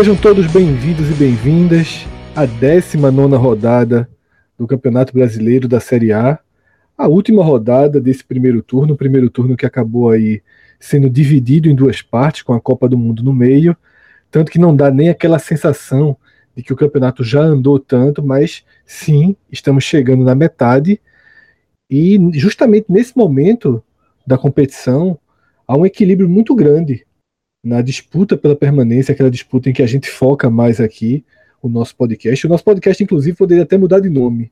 Sejam todos bem-vindos e bem-vindas à 19 rodada do Campeonato Brasileiro da Série A. A última rodada desse primeiro turno, o primeiro turno que acabou aí sendo dividido em duas partes, com a Copa do Mundo no meio, tanto que não dá nem aquela sensação de que o campeonato já andou tanto, mas sim, estamos chegando na metade. E justamente nesse momento da competição, há um equilíbrio muito grande na disputa pela permanência, aquela disputa em que a gente foca mais aqui o nosso podcast. O nosso podcast, inclusive, poderia até mudar de nome,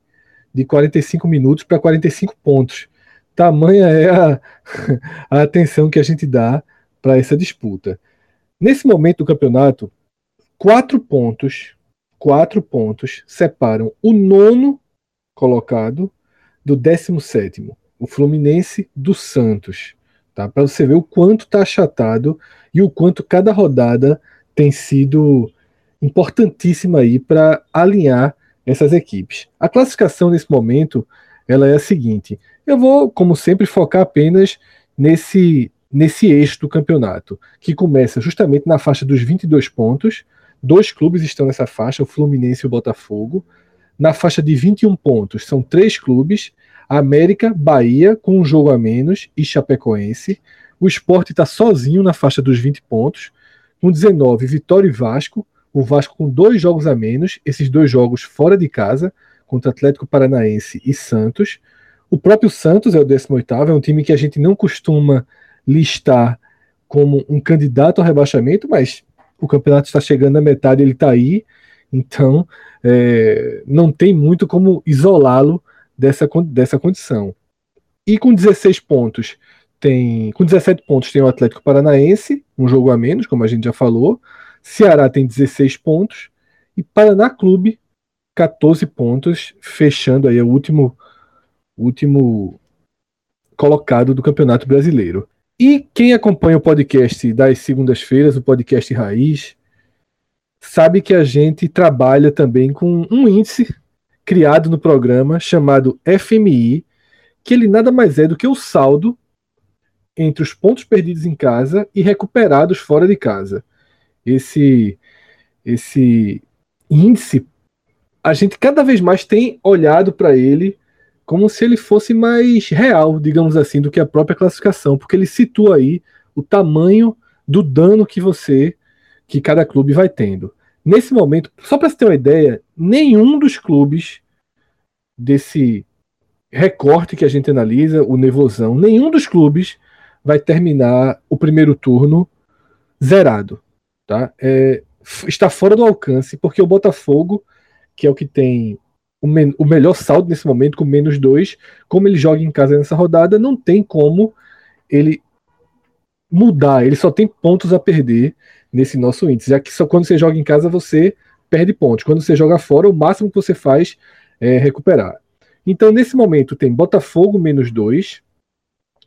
de 45 minutos para 45 pontos. Tamanha é a, a atenção que a gente dá para essa disputa. Nesse momento do campeonato, quatro pontos, quatro pontos separam o nono colocado do décimo sétimo, o Fluminense do Santos tá? Para você ver o quanto está achatado e o quanto cada rodada tem sido importantíssima aí para alinhar essas equipes. A classificação nesse momento ela é a seguinte: eu vou, como sempre, focar apenas nesse nesse eixo do campeonato, que começa justamente na faixa dos 22 pontos. Dois clubes estão nessa faixa, o Fluminense e o Botafogo. Na faixa de 21 pontos, são três clubes, América, Bahia, com um jogo a menos, e Chapecoense. O esporte está sozinho na faixa dos 20 pontos, com 19, Vitória e Vasco. O Vasco com dois jogos a menos, esses dois jogos fora de casa, contra Atlético Paranaense e Santos. O próprio Santos é o 18, é um time que a gente não costuma listar como um candidato ao rebaixamento, mas o campeonato está chegando à metade, ele está aí, então é, não tem muito como isolá-lo dessa, dessa condição. E com 16 pontos, tem. Com 17 pontos tem o Atlético Paranaense, um jogo a menos, como a gente já falou. Ceará tem 16 pontos. E Paraná Clube, 14 pontos, fechando aí o último, último colocado do Campeonato Brasileiro. E quem acompanha o podcast das segundas-feiras, o podcast Raiz, sabe que a gente trabalha também com um índice criado no programa chamado FMI, que ele nada mais é do que o saldo entre os pontos perdidos em casa e recuperados fora de casa. Esse esse índice a gente cada vez mais tem olhado para ele como se ele fosse mais real, digamos assim, do que a própria classificação, porque ele situa aí o tamanho do dano que você, que cada clube vai tendo. Nesse momento, só para você ter uma ideia, nenhum dos clubes desse recorte que a gente analisa, o nevosão, nenhum dos clubes vai terminar o primeiro turno zerado. Tá? É, está fora do alcance, porque o Botafogo, que é o que tem o, men o melhor saldo nesse momento, com menos dois, como ele joga em casa nessa rodada, não tem como ele mudar, ele só tem pontos a perder nesse nosso índice, já que só quando você joga em casa você perde pontos. Quando você joga fora, o máximo que você faz é recuperar. Então, nesse momento, tem Botafogo menos 2,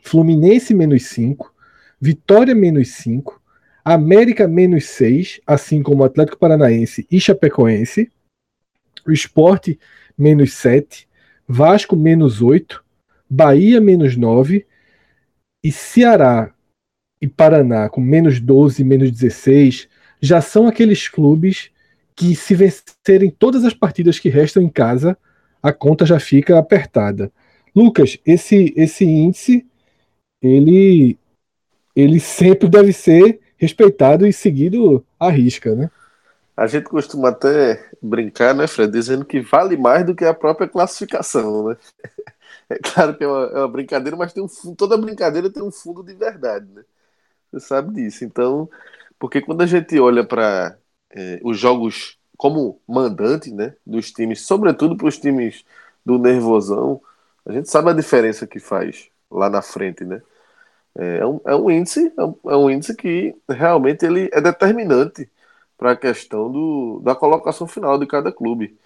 Fluminense menos 5, Vitória menos 5, América menos 6, assim como Atlético Paranaense e Chapecoense, o Esporte menos 7, Vasco menos 8, Bahia menos 9 e Ceará e Paraná com menos 12, menos 16, já são aqueles clubes que se vencerem todas as partidas que restam em casa, a conta já fica apertada. Lucas, esse esse índice ele ele sempre deve ser respeitado e seguido à risca, né? A gente costuma até brincar, né, Fred, dizendo que vale mais do que a própria classificação, né? É claro que é uma, é uma brincadeira, mas tem um toda brincadeira tem um fundo de verdade, né? Você sabe disso. Então, porque quando a gente olha para é, os jogos como mandante né, dos times, sobretudo para os times do nervosão, a gente sabe a diferença que faz lá na frente. Né? É, é um, é um índice é um, é um índice que realmente ele é determinante para a questão do, da colocação final de cada clube.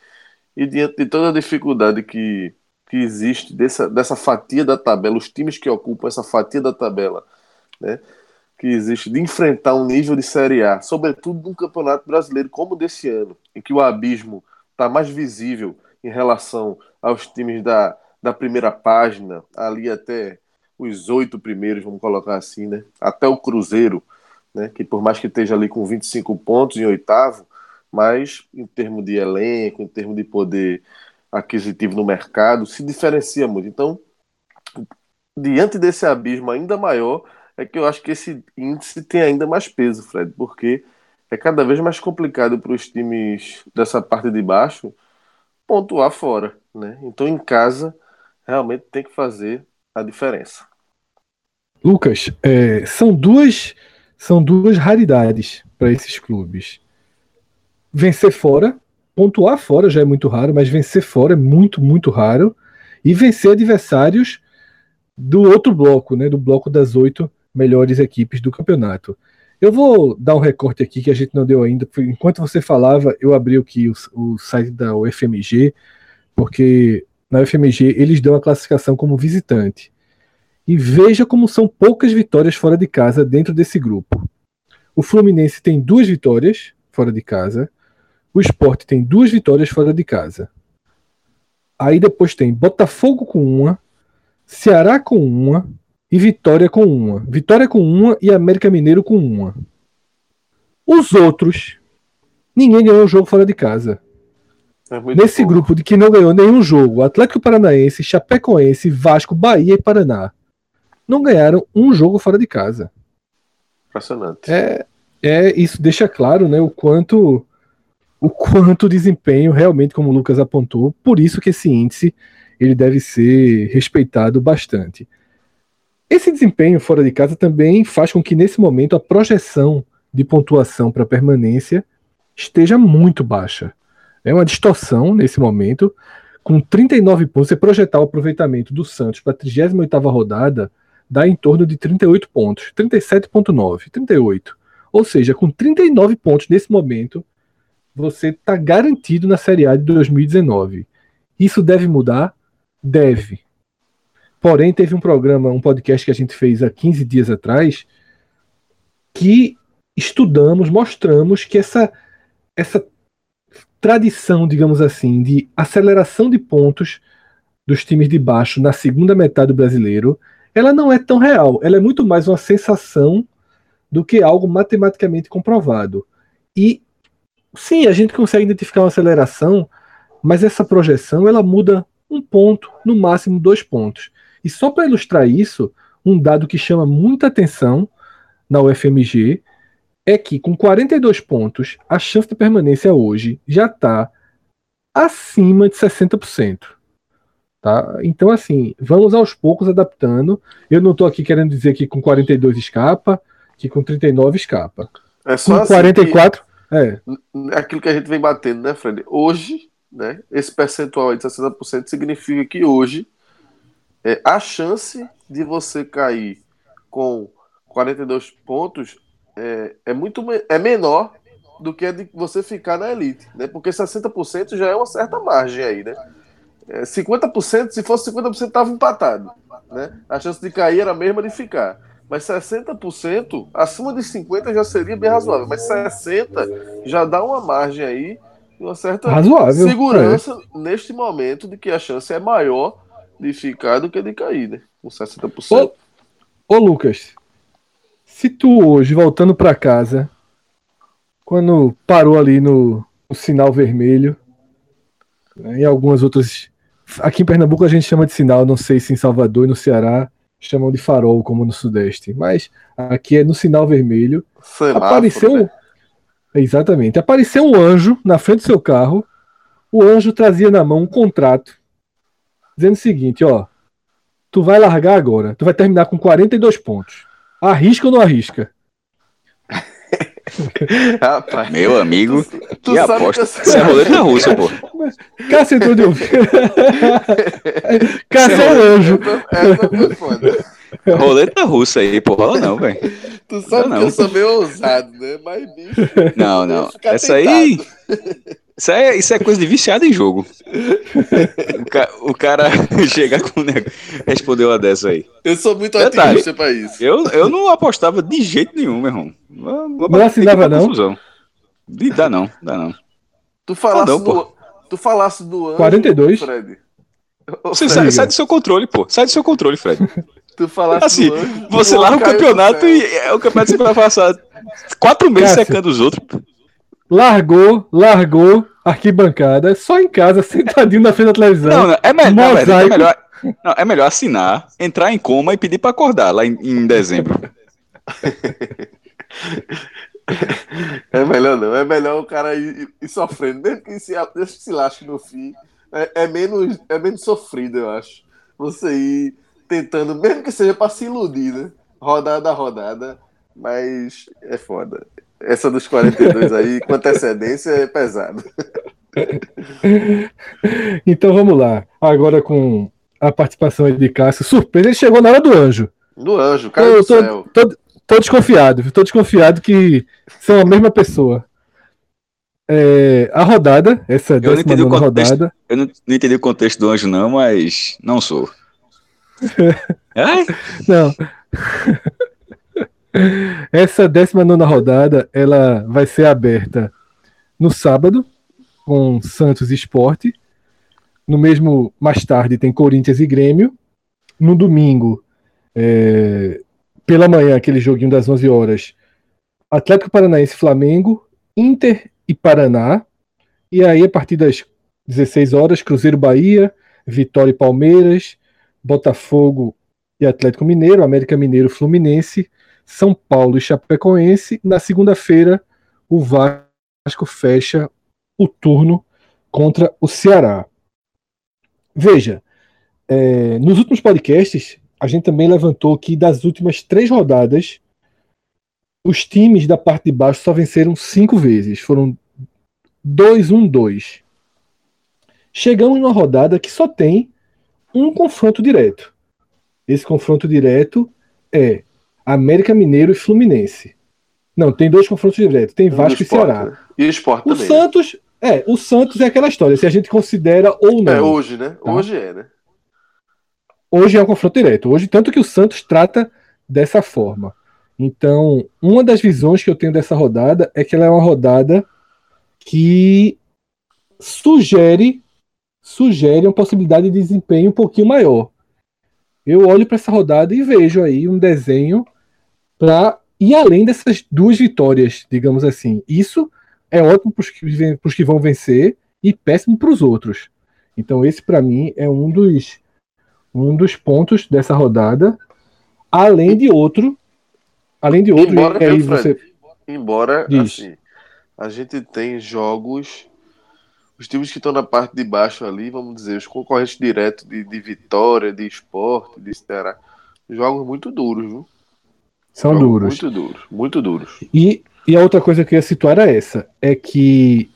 E diante de toda a dificuldade que, que existe dessa, dessa fatia da tabela, os times que ocupam essa fatia da tabela, né? Que existe de enfrentar um nível de Série A, sobretudo num campeonato brasileiro como desse ano, em que o abismo está mais visível em relação aos times da, da primeira página, ali até os oito primeiros, vamos colocar assim, né? Até o Cruzeiro, né? Que por mais que esteja ali com 25 pontos em oitavo, mas em termos de elenco, em termos de poder aquisitivo no mercado, se diferencia muito. Então, diante desse abismo ainda maior, é que eu acho que esse índice tem ainda mais peso, Fred, porque é cada vez mais complicado para os times dessa parte de baixo pontuar fora, né? Então, em casa, realmente tem que fazer a diferença. Lucas, é, são duas são duas raridades para esses clubes. Vencer fora, pontuar fora já é muito raro, mas vencer fora é muito, muito raro. E vencer adversários do outro bloco, né, do bloco das oito melhores equipes do campeonato. Eu vou dar um recorte aqui que a gente não deu ainda. Enquanto você falava, eu abri aqui o, o site da UFMG, porque na UFMG eles dão a classificação como visitante. E veja como são poucas vitórias fora de casa dentro desse grupo. O Fluminense tem duas vitórias fora de casa. O Sport tem duas vitórias fora de casa. Aí depois tem Botafogo com uma, Ceará com uma e Vitória com uma. Vitória com uma e América Mineiro com uma. Os outros, ninguém ganhou o jogo fora de casa. É Nesse pouco. grupo de que não ganhou nenhum jogo, Atlético Paranaense, Chapecoense, Vasco, Bahia e Paraná não ganharam um jogo fora de casa. Impressionante. É, é isso deixa claro, né, o quanto o quanto desempenho realmente, como o Lucas apontou, por isso que esse índice ele deve ser respeitado bastante. Esse desempenho fora de casa também faz com que nesse momento a projeção de pontuação para permanência esteja muito baixa. É uma distorção nesse momento. Com 39 pontos, você projetar o aproveitamento do Santos para a 38 rodada, dá em torno de 38 pontos, 37.9, 38. Ou seja, com 39 pontos nesse momento, você está garantido na Série A de 2019. Isso deve mudar? Deve. Porém, teve um programa, um podcast que a gente fez há 15 dias atrás, que estudamos, mostramos que essa, essa tradição, digamos assim, de aceleração de pontos dos times de baixo na segunda metade do brasileiro ela não é tão real. Ela é muito mais uma sensação do que algo matematicamente comprovado. E sim, a gente consegue identificar uma aceleração, mas essa projeção ela muda um ponto, no máximo dois pontos. E só para ilustrar isso, um dado que chama muita atenção na UFMG é que com 42 pontos, a chance de permanência hoje já está acima de 60%. Tá? Então, assim, vamos aos poucos adaptando. Eu não estou aqui querendo dizer que com 42 escapa, que com 39 escapa. É só com assim 44, é. Aquilo que a gente vem batendo, né, Fred? Hoje, né, esse percentual aí de 60% significa que hoje é, a chance de você cair com 42 pontos é, é muito é menor do que a de você ficar na elite, né? Porque 60% já é uma certa margem aí, né? 50%, é, se fosse 50%, estava empatado. Né? A chance de cair era a mesma de ficar. Mas 60%, acima de 50% já seria bem razoável. Mas 60% já dá uma margem aí, uma certa razoável, segurança é. neste momento de que a chance é maior de ficar do que de cair, né? Com 60%. Ô, ô Lucas, se tu hoje, voltando para casa, quando parou ali no, no sinal vermelho, né, em algumas outras Aqui em Pernambuco a gente chama de sinal, não sei se em Salvador e no Ceará chamam de farol, como no Sudeste. Mas aqui é no sinal vermelho. Semáforo, apareceu. Né? Exatamente. Apareceu um anjo na frente do seu carro. O anjo trazia na mão um contrato dizendo o seguinte: ó, tu vai largar agora, tu vai terminar com 42 pontos. Arrisca ou não arrisca? Rapaz, Meu amigo, tu, tu que aposta. Isso é roleta russa, pô. Cássio entrou de um. Cássio é um anjo. Roleta russa aí, porra, não, velho. Tu sabe não, que eu sou meio ousado, né? Mas, bicho. Não, não. Essa aí. Isso é, isso é coisa de viciado em jogo. O, ca, o cara chegar com. Respondeu uma dessa aí. Eu sou muito otimista pra isso. Eu, eu não apostava de jeito nenhum, meu irmão. Não assinava, não? Confusão. Dá não, dá não. Tu falasse, não, do, tu falasse do ano, 42? Fred. Você sai, sai, do seu controle, pô. Sai do seu controle, Fred. Tu falasse assim, do anjo, você lá no campeonato e é, o campeonato sempre vai passar quatro meses Cássio, secando os outros. Largou, largou arquibancada, só em casa, sentadinho na frente da televisão. Não, não é, me não, é melhor. Não, é melhor assinar, entrar em coma e pedir para acordar lá em, em dezembro. É melhor não, é melhor o cara ir, ir sofrendo, mesmo que se, se lasque no fim, é, é, menos, é menos sofrido, eu acho. Você ir tentando, mesmo que seja para se iludir, né? Rodada a rodada, mas é foda. Essa dos 42 aí, com antecedência, é pesado. Então vamos lá. Agora com a participação de Cássio. Surpresa, ele chegou na hora do anjo. Do anjo, cara tô, do céu. Tô, tô, tô desconfiado, tô desconfiado que são a mesma pessoa. É, a rodada, essa eu décima não nona contexto, rodada. Eu não, não, entendi o contexto do anjo, não, mas não sou. não. Essa décima nona rodada, ela vai ser aberta no sábado, com Santos Esporte. No mesmo, mais tarde, tem Corinthians e Grêmio. No domingo, é, pela manhã, aquele joguinho das 11 horas, Atlético Paranaense Flamengo, Inter e Paraná. E aí, a partir das 16 horas, Cruzeiro Bahia, Vitória e Palmeiras, Botafogo e Atlético Mineiro, América Mineiro Fluminense, São Paulo e Chapecoense. Na segunda-feira, o Vasco fecha o turno contra o Ceará. Veja, é, nos últimos podcasts, a gente também levantou que das últimas três rodadas, os times da parte de baixo só venceram cinco vezes. Foram 2-1-2. Chegamos numa rodada que só tem um confronto direto. Esse confronto direto é América Mineiro e Fluminense. Não, tem dois confrontos diretos. Tem Vasco e Ceará. E o Sport o também. Né? Santos, é, o Santos é aquela história, se a gente considera ou não. É hoje, né? Tá? Hoje é, né? Hoje é um confronto direto. Hoje, tanto que o Santos trata dessa forma. Então, uma das visões que eu tenho dessa rodada é que ela é uma rodada que sugere sugere uma possibilidade de desempenho um pouquinho maior. Eu olho para essa rodada e vejo aí um desenho para ir além dessas duas vitórias, digamos assim. Isso é ótimo para os que, que, vão vencer e péssimo para os outros. Então esse para mim é um dos um dos pontos dessa rodada, além de outro, além de outro, embora, aí você embora assim, a gente tem jogos os times que estão na parte de baixo ali, vamos dizer, os concorrentes diretos de, de Vitória, de Esporte, de Ceará, jogos muito duros, viu? São duros. Muito duros, muito duros. E e a outra coisa que eu ia situar era essa: é que,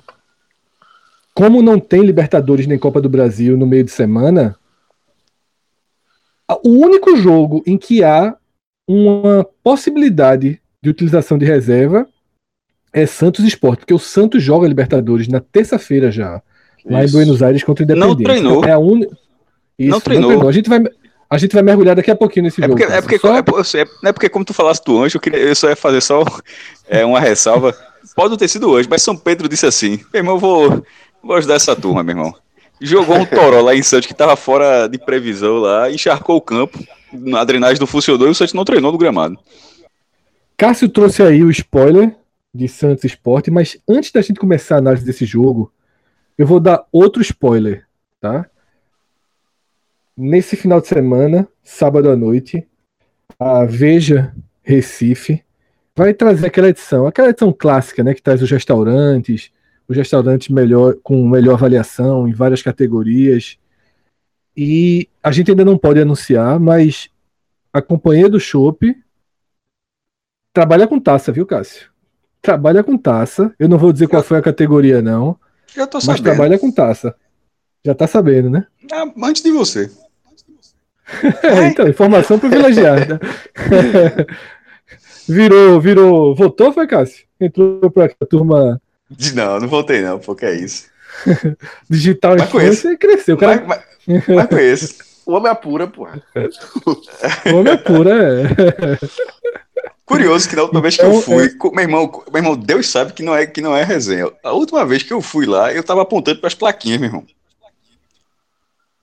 como não tem Libertadores nem Copa do Brasil no meio de semana, o único jogo em que há uma possibilidade de utilização de reserva é Santos Esporte, porque o Santos joga Libertadores na terça-feira já, Isso. lá em Buenos Aires contra o Independente. Não treinou. É a un... Isso, não treinou. Não treinou. A gente vai a gente vai mergulhar daqui a pouquinho nesse é jogo. Porque, é, porque, só... é, é, é, porque, como tu falaste do anjo, eu, queria, eu só ia fazer só é, uma ressalva. Pode não ter sido hoje, mas São Pedro disse assim: meu irmão, eu vou, vou ajudar essa turma, meu irmão. Jogou um toró lá em Santos que estava fora de previsão lá, encharcou o campo, a drenagem não funcionou e o Santos não treinou no gramado. Cássio trouxe aí o spoiler de Santos Esporte, mas antes da gente começar a análise desse jogo, eu vou dar outro spoiler, tá? Nesse final de semana, sábado à noite, a Veja Recife vai trazer aquela edição, aquela edição clássica, né, que traz os restaurantes, os restaurantes melhor com melhor avaliação em várias categorias. E a gente ainda não pode anunciar, mas a companhia do Chopp trabalha com taça, viu, Cássio? Trabalha com taça. Eu não vou dizer qual foi a categoria, não. Eu tô sabendo. Mas trabalha com taça. Já tá sabendo, né? Ah, antes de você. É, então, informação privilegiada. virou, virou. Votou, foi, Cássio? Entrou pra turma. Não, não voltei, não, porque é isso. Digital mas influencer cresceu. Cara... Mas, mas, mas conheço. O homem apura, porra. o homem apura, é. Curioso que na última então, vez que eu então, fui, é... meu, irmão, meu irmão, Deus sabe que não, é, que não é resenha. A última vez que eu fui lá, eu tava apontando para as plaquinhas, meu irmão.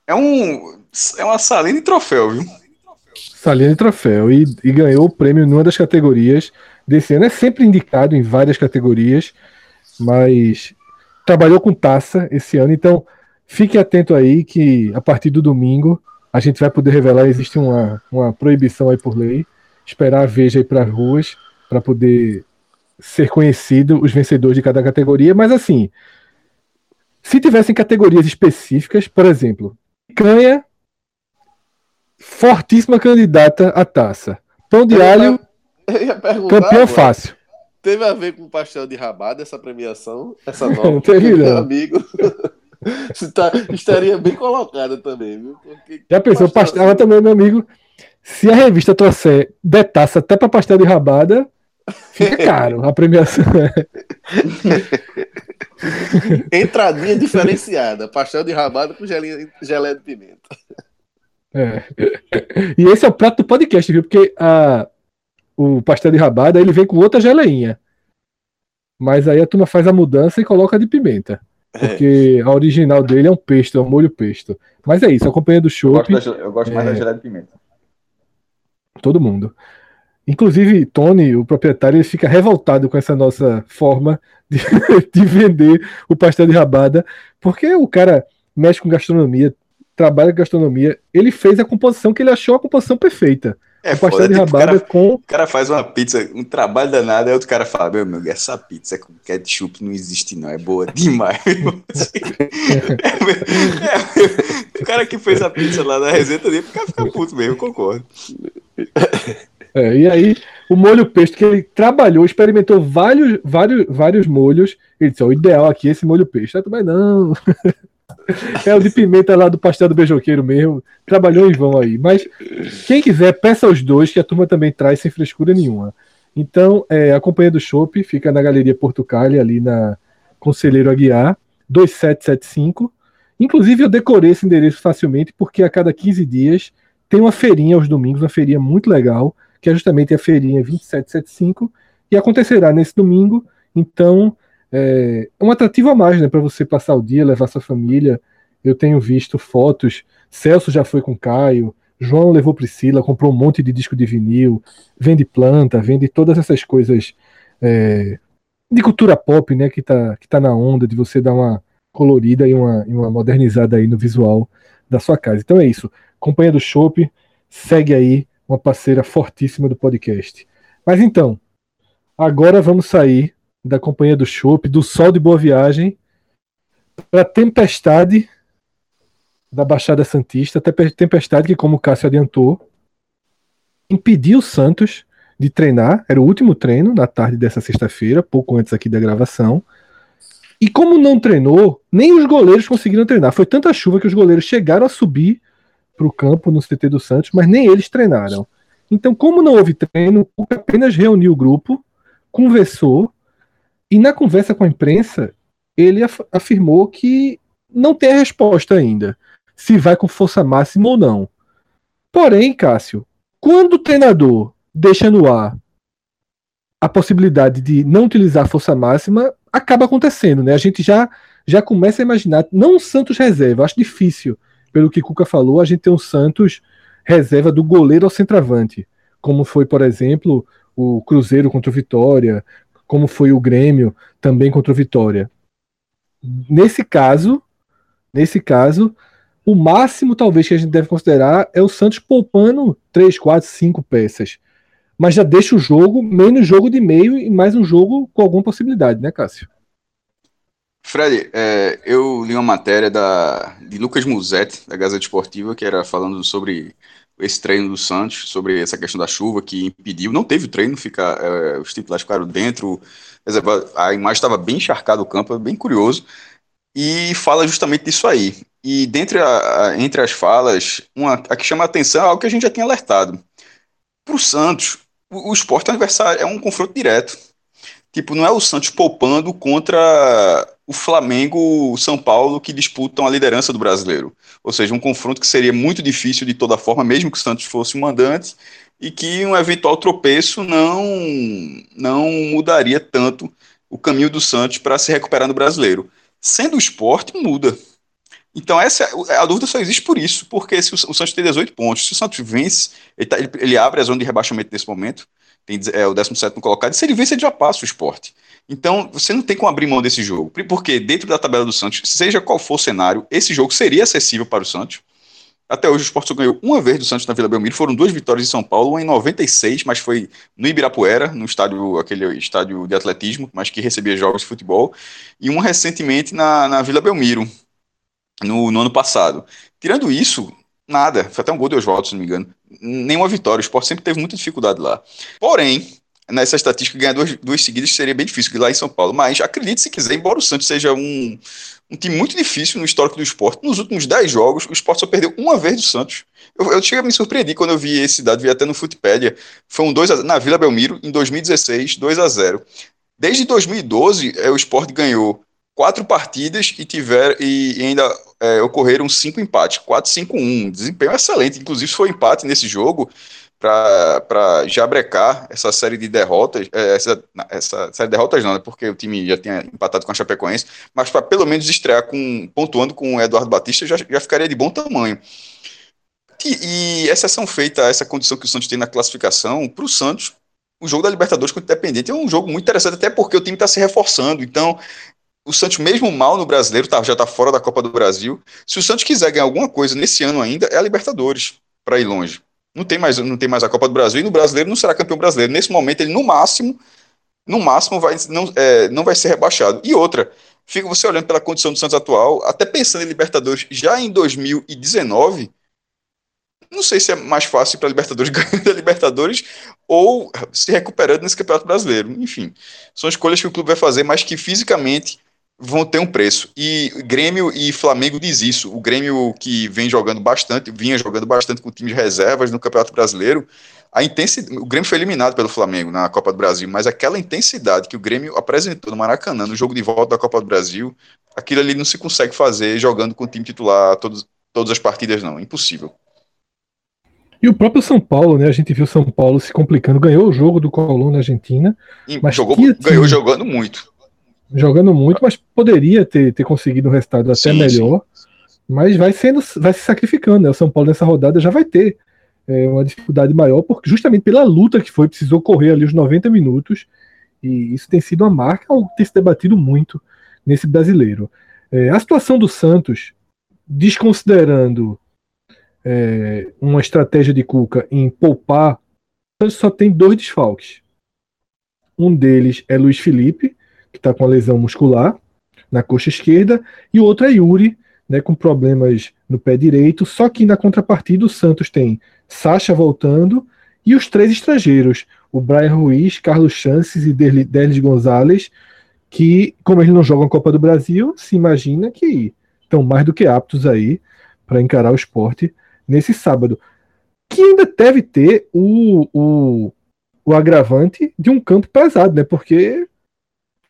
É um. É uma salinha de troféu, viu? Salinha de troféu. E, e ganhou o prêmio numa das categorias desse ano. É sempre indicado em várias categorias, mas trabalhou com taça esse ano, então fique atento aí que a partir do domingo a gente vai poder revelar, existe uma, uma proibição aí por lei, esperar a Veja ir para as ruas para poder ser conhecido os vencedores de cada categoria, mas assim, se tivessem categorias específicas, por exemplo, canha fortíssima candidata à taça. Pão de eu alho, campeão fácil. Teve a ver com o pastel de rabada essa premiação? Essa nova? Teve, meu amigo. Tá, estaria bem colocada também, viu? Porque Já pensou, pastel, pastel também, meu amigo. Se a revista trouxer de taça até para pastel de rabada, fica caro a premiação. Entradinha diferenciada, pastel de rabada com gelinha, gelé de pimenta. É. E esse é o prato do podcast, viu? Porque a, o pastel de rabada ele vem com outra geleinha. Mas aí a turma faz a mudança e coloca de pimenta. Porque é. a original dele é um pesto, é um molho pesto. Mas é isso, a companhia do show. Eu gosto, eu gosto é... mais da gelé de pimenta. Todo mundo. Inclusive, Tony, o proprietário, ele fica revoltado com essa nossa forma de, de vender o pastel de rabada, porque o cara mexe com gastronomia, trabalha com gastronomia, ele fez a composição que ele achou a composição perfeita. É, o pastel foda, de tipo, rabada cara, com. O cara faz uma pizza, um trabalho danado, aí outro cara fala: Meu amigo, essa pizza com ketchup não existe, não. É boa demais. é, é, o cara que fez a pizza lá na resenha dele, o cara fica puto mesmo, eu concordo. É, e aí, o molho pesto que ele trabalhou, experimentou vários, vários, vários molhos. Ele disse: O ideal aqui é esse molho pesto. Mas não. É o de pimenta lá do pastel do beijoqueiro mesmo. Trabalhou em vão aí. Mas quem quiser, peça os dois, que a turma também traz sem frescura nenhuma. Então, é, a Companhia do Chopp fica na Galeria Portucale, ali na Conselheiro Aguiar, 2775. Inclusive, eu decorei esse endereço facilmente, porque a cada 15 dias tem uma feirinha aos domingos, uma feirinha muito legal, que é justamente a feirinha 2775, e acontecerá nesse domingo. Então, é um atrativo a mais, né, para você passar o dia, levar sua família. Eu tenho visto fotos. Celso já foi com Caio, João levou Priscila, comprou um monte de disco de vinil, vende planta, vende todas essas coisas é, de cultura pop, né, que tá, que tá na onda de você dar uma colorida e uma, e uma modernizada aí no visual da sua casa. Então é isso. Companhia do Chopp, segue aí uma parceira fortíssima do podcast. Mas então, agora vamos sair da Companhia do Chopp, do Sol de Boa Viagem, para Tempestade da Baixada Santista, Tempestade que, como o Cássio adiantou, impediu o Santos de treinar, era o último treino na tarde dessa sexta-feira, pouco antes aqui da gravação. E como não treinou, nem os goleiros conseguiram treinar. Foi tanta chuva que os goleiros chegaram a subir para o campo no CT do Santos, mas nem eles treinaram. Então, como não houve treino, o apenas reuniu o grupo, conversou e na conversa com a imprensa, ele af afirmou que não tem a resposta ainda, se vai com força máxima ou não. Porém, Cássio, quando o treinador deixa no ar a possibilidade de não utilizar força máxima, acaba acontecendo, né? A gente já já começa a imaginar, não um Santos reserva, acho difícil, pelo que Cuca falou, a gente tem um Santos reserva do goleiro ao centroavante, como foi, por exemplo, o Cruzeiro contra o Vitória, como foi o Grêmio também contra o Vitória. Nesse caso, nesse caso, o máximo talvez que a gente deve considerar é o Santos poupando 3, 4, 5 peças. Mas já deixa o jogo menos jogo de meio e mais um jogo com alguma possibilidade, né, Cássio? Fred, é, eu li uma matéria da, de Lucas Musetti, da Gazeta Esportiva, que era falando sobre esse treino do Santos, sobre essa questão da chuva que impediu, não teve treino, fica, é, os titulares ficaram dentro, a imagem estava bem encharcada o campo, bem curioso, e fala justamente disso aí. E dentre a, a, entre as falas, uma, a que chama a atenção é algo que a gente já tinha alertado. Para o Santos, o, esporte adversário é um confronto direto. Tipo, não é o Santos poupando contra o Flamengo, o São Paulo, que disputam a liderança do brasileiro. Ou seja, um confronto que seria muito difícil de toda forma, mesmo que o Santos fosse o mandante, e que um eventual tropeço não, não mudaria tanto o caminho do Santos para se recuperar no brasileiro. Sendo o esporte, muda. Então, essa a dúvida só existe por isso, porque se o, o Santos tem 18 pontos, se o Santos vence, ele, tá, ele, ele abre a zona de rebaixamento nesse momento, tem, é o 17 colocado, e se ele vencer, ele já passa o esporte. Então, você não tem como abrir mão desse jogo. Porque dentro da tabela do Santos, seja qual for o cenário, esse jogo seria acessível para o Santos. Até hoje o Sport ganhou uma vez do Santos na Vila Belmiro, foram duas vitórias em São Paulo, uma em 96, mas foi no Ibirapuera, no estádio, aquele estádio de atletismo, mas que recebia jogos de futebol, e uma recentemente na, na Vila Belmiro, no, no ano passado. Tirando isso, nada, foi até um gol de Oswaldo, se não me engano, nenhuma vitória, o Sport sempre teve muita dificuldade lá. Porém, nessa estatística, ganhar duas, duas seguidas seria bem difícil lá em São Paulo. Mas acredite se quiser, embora o Santos seja um, um time muito difícil no histórico do esporte, nos últimos 10 jogos, o esporte só perdeu uma vez do Santos. Eu, eu cheguei a me surpreender quando eu vi esse dado, vi até no Futipédia. Foi um 2 a, na Vila Belmiro, em 2016, 2 a 0 Desde 2012, é, o esporte ganhou quatro partidas e tiver e ainda é, ocorreram cinco empates, 4-5-1. Desempenho excelente. Inclusive, foi empate nesse jogo para já brecar essa série de derrotas, é, essa, essa série de derrotas não, né, porque o time já tinha empatado com a Chapecoense, mas para pelo menos estrear com, pontuando com o Eduardo Batista já, já ficaria de bom tamanho. E, e exceção feita essa condição que o Santos tem na classificação, para o Santos, o jogo da Libertadores com o Independente é um jogo muito interessante, até porque o time está se reforçando, então o Santos, mesmo mal no brasileiro, tá, já está fora da Copa do Brasil. Se o Santos quiser ganhar alguma coisa nesse ano ainda, é a Libertadores, para ir longe. Não tem mais, não tem mais a Copa do Brasil e no brasileiro não será campeão brasileiro. Nesse momento, ele no máximo, no máximo, vai, não, é, não vai ser rebaixado. E outra, fica você olhando pela condição do Santos atual, até pensando em Libertadores já em 2019, não sei se é mais fácil para Libertadores ganhar da Libertadores ou se recuperando nesse Campeonato Brasileiro. Enfim, são escolhas que o clube vai fazer, mas que fisicamente vão ter um preço. E Grêmio e Flamengo diz isso. O Grêmio que vem jogando bastante, vinha jogando bastante com time de reservas no Campeonato Brasileiro, a intensidade, o Grêmio foi eliminado pelo Flamengo na Copa do Brasil, mas aquela intensidade que o Grêmio apresentou no Maracanã, no jogo de volta da Copa do Brasil, aquilo ali não se consegue fazer jogando com o time titular todos, todas as partidas, não. Impossível. E o próprio São Paulo, né? A gente viu São Paulo se complicando, ganhou o jogo do Colón na Argentina. mas jogou, ganhou jogando muito jogando muito, mas poderia ter, ter conseguido um resultado até sim, melhor. Sim. Mas vai sendo, vai se sacrificando, né? O São Paulo nessa rodada já vai ter é, uma dificuldade maior, porque justamente pela luta que foi, precisou correr ali os 90 minutos. E isso tem sido uma marca, algo que tem se debatido muito nesse brasileiro. É, a situação do Santos, desconsiderando é, uma estratégia de Cuca em poupar, o Santos só tem dois desfalques. Um deles é Luiz Felipe, que está com a lesão muscular na coxa esquerda, e o outro é Yuri, né, com problemas no pé direito. Só que na contrapartida, o Santos tem Sacha voltando e os três estrangeiros, o Brian Ruiz, Carlos Chances e Delis Gonzalez, que, como eles não jogam Copa do Brasil, se imagina que estão mais do que aptos aí para encarar o esporte nesse sábado. Que ainda deve ter o, o, o agravante de um campo pesado, né? Porque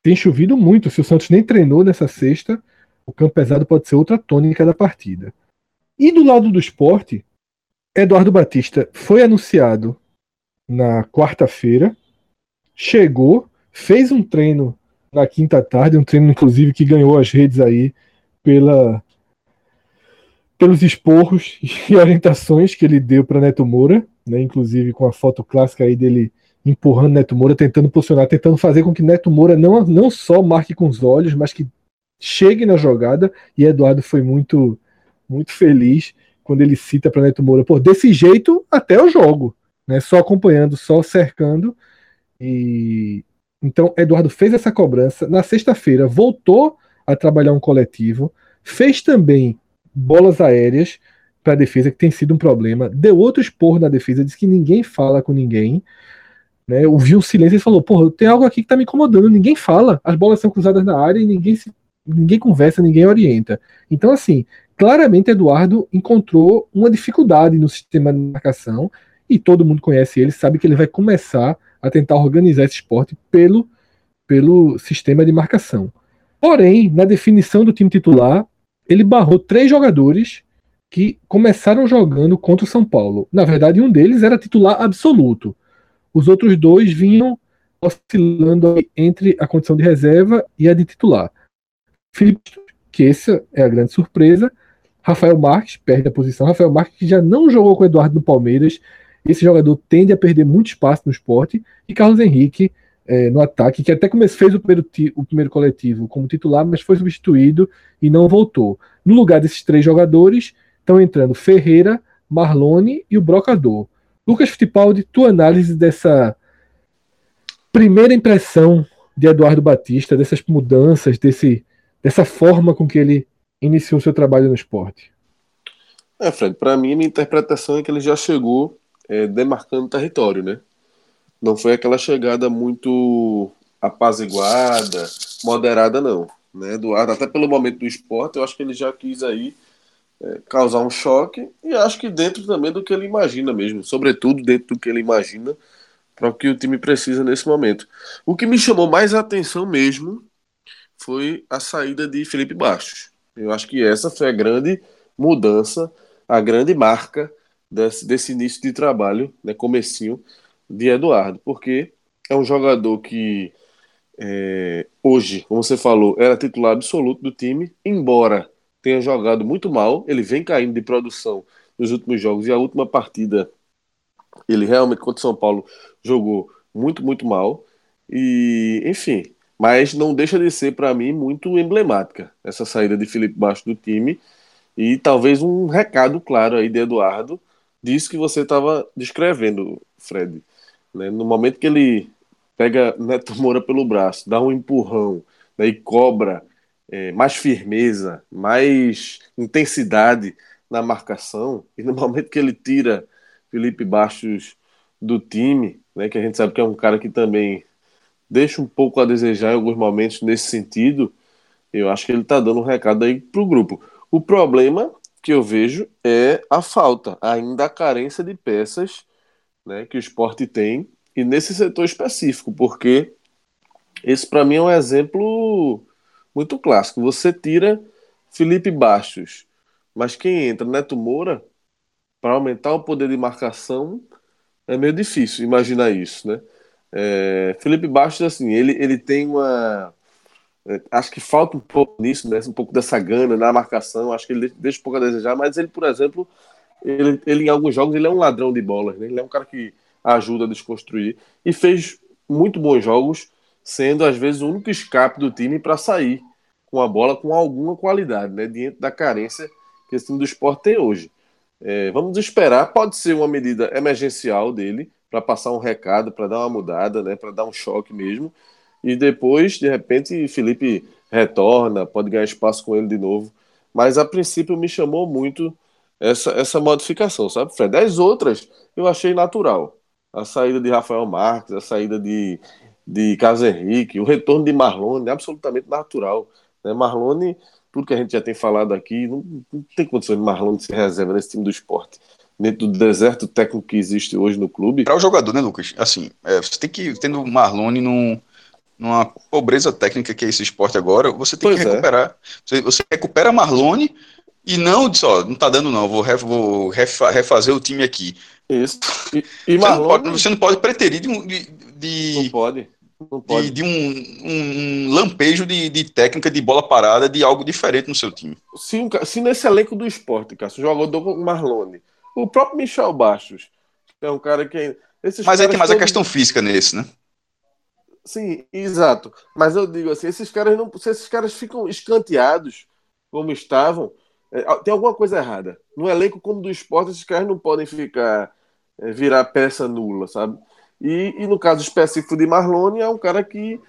tem chovido muito. Se o Santos nem treinou nessa sexta, o campo pesado pode ser outra tônica da partida. E do lado do esporte, Eduardo Batista foi anunciado na quarta-feira, chegou, fez um treino na quinta tarde, um treino inclusive que ganhou as redes aí pela pelos esporros e orientações que ele deu para Neto Moura, né, inclusive com a foto clássica aí dele empurrando Neto Moura, tentando posicionar, tentando fazer com que Neto Moura não, não só marque com os olhos, mas que chegue na jogada. E Eduardo foi muito, muito feliz quando ele cita para Neto Moura, pô, desse jeito até o jogo, né? Só acompanhando, só cercando. E então Eduardo fez essa cobrança na sexta-feira, voltou a trabalhar um coletivo, fez também bolas aéreas para a defesa que tem sido um problema, deu outro esporro na defesa, disse que ninguém fala com ninguém. Né, ouviu um silêncio e falou: Porra, tem algo aqui que tá me incomodando. Ninguém fala, as bolas são cruzadas na área e ninguém, se, ninguém conversa, ninguém orienta. Então, assim, claramente Eduardo encontrou uma dificuldade no sistema de marcação e todo mundo conhece ele, sabe que ele vai começar a tentar organizar esse esporte pelo, pelo sistema de marcação. Porém, na definição do time titular, ele barrou três jogadores que começaram jogando contra o São Paulo. Na verdade, um deles era titular absoluto. Os outros dois vinham oscilando entre a condição de reserva e a de titular. Felipe, que essa é a grande surpresa. Rafael Marques perde a posição. Rafael Marques que já não jogou com o Eduardo no Palmeiras. esse jogador tende a perder muito espaço no esporte, e Carlos Henrique é, no ataque, que até fez o primeiro, o primeiro coletivo como titular, mas foi substituído e não voltou. No lugar desses três jogadores, estão entrando Ferreira, Marlone e o Brocador. Lucas Fittipaldi, tua análise dessa primeira impressão de Eduardo Batista, dessas mudanças, desse, dessa forma com que ele iniciou seu trabalho no esporte? É, Fred, para mim, minha interpretação é que ele já chegou é, demarcando território, né? Não foi aquela chegada muito apaziguada, moderada, não. Né? Eduardo, até pelo momento do esporte, eu acho que ele já quis aí é, causar um choque e acho que dentro também do que ele imagina mesmo, sobretudo dentro do que ele imagina para o que o time precisa nesse momento. O que me chamou mais a atenção mesmo foi a saída de Felipe Bastos. Eu acho que essa foi a grande mudança, a grande marca desse, desse início de trabalho, né, comecinho de Eduardo, porque é um jogador que é, hoje, como você falou, era titular absoluto do time, embora tenha jogado muito mal, ele vem caindo de produção nos últimos jogos e a última partida ele realmente contra o São Paulo jogou muito, muito mal. E, enfim, mas não deixa de ser para mim muito emblemática essa saída de Felipe Baixo do time e talvez um recado claro aí de Eduardo disso que você estava descrevendo, Fred. Né? No momento que ele pega Neto Moura pelo braço, dá um empurrão né, e cobra é, mais firmeza, mais intensidade na marcação, e no momento que ele tira Felipe Bastos do time, né, que a gente sabe que é um cara que também deixa um pouco a desejar em alguns momentos nesse sentido, eu acho que ele está dando um recado aí para o grupo. O problema que eu vejo é a falta, ainda a carência de peças né, que o esporte tem, e nesse setor específico, porque esse para mim é um exemplo muito clássico. Você tira Felipe Bastos, mas quem entra, Neto Moura, para aumentar o poder de marcação, é meio difícil imaginar isso, né? É, Felipe Bastos, assim, ele, ele tem uma. É, acho que falta um pouco nisso, né? Um pouco dessa gana na marcação. Acho que ele deixa um pouco a desejar, mas ele, por exemplo, ele, ele, em alguns jogos ele é um ladrão de bolas, né? ele é um cara que ajuda a desconstruir e fez muito bons jogos, sendo às vezes o único escape do time para sair com a bola com alguma qualidade, né? diante da carência que esse time do esporte tem hoje. É, vamos esperar, pode ser uma medida emergencial dele para passar um recado, para dar uma mudada, né? para dar um choque mesmo. E depois, de repente, Felipe retorna, pode ganhar espaço com ele de novo. Mas a princípio me chamou muito essa, essa modificação, sabe, Fred? As outras eu achei natural. A saída de Rafael Marques, a saída de, de Carlos Henrique, o retorno de Marlone, absolutamente natural. Né? Marlone, tudo que a gente já tem falado aqui, não, não tem condições de Marlone ser reserva nesse time do esporte. Dentro do deserto técnico que existe hoje no clube. Para o jogador, né, Lucas? Assim, é, você tem que, tendo Marlone num, numa pobreza técnica que é esse esporte agora, você tem pois que é. recuperar. É. Você, você recupera Marlone e não diz, ó, não tá dando não, vou, ref, vou refazer o time aqui. Isso. E, e você, não pode, você, não pode, preterir de. de pode. Não pode. De, de um, um, lampejo de, de, técnica de bola parada de algo diferente no seu time. Se, um, se nesse elenco do esporte, cara, se o Marlone, o próprio Michel Bastos, é um cara que. Mas aí tem mais todos... a questão física nesse, né? Sim, exato. Mas eu digo assim, esses caras não. Se esses caras ficam escanteados como estavam, é, tem alguma coisa errada. No elenco como do esporte, esses caras não podem ficar é, virar peça nula, sabe? E, e, no caso específico de Marlone, é um cara que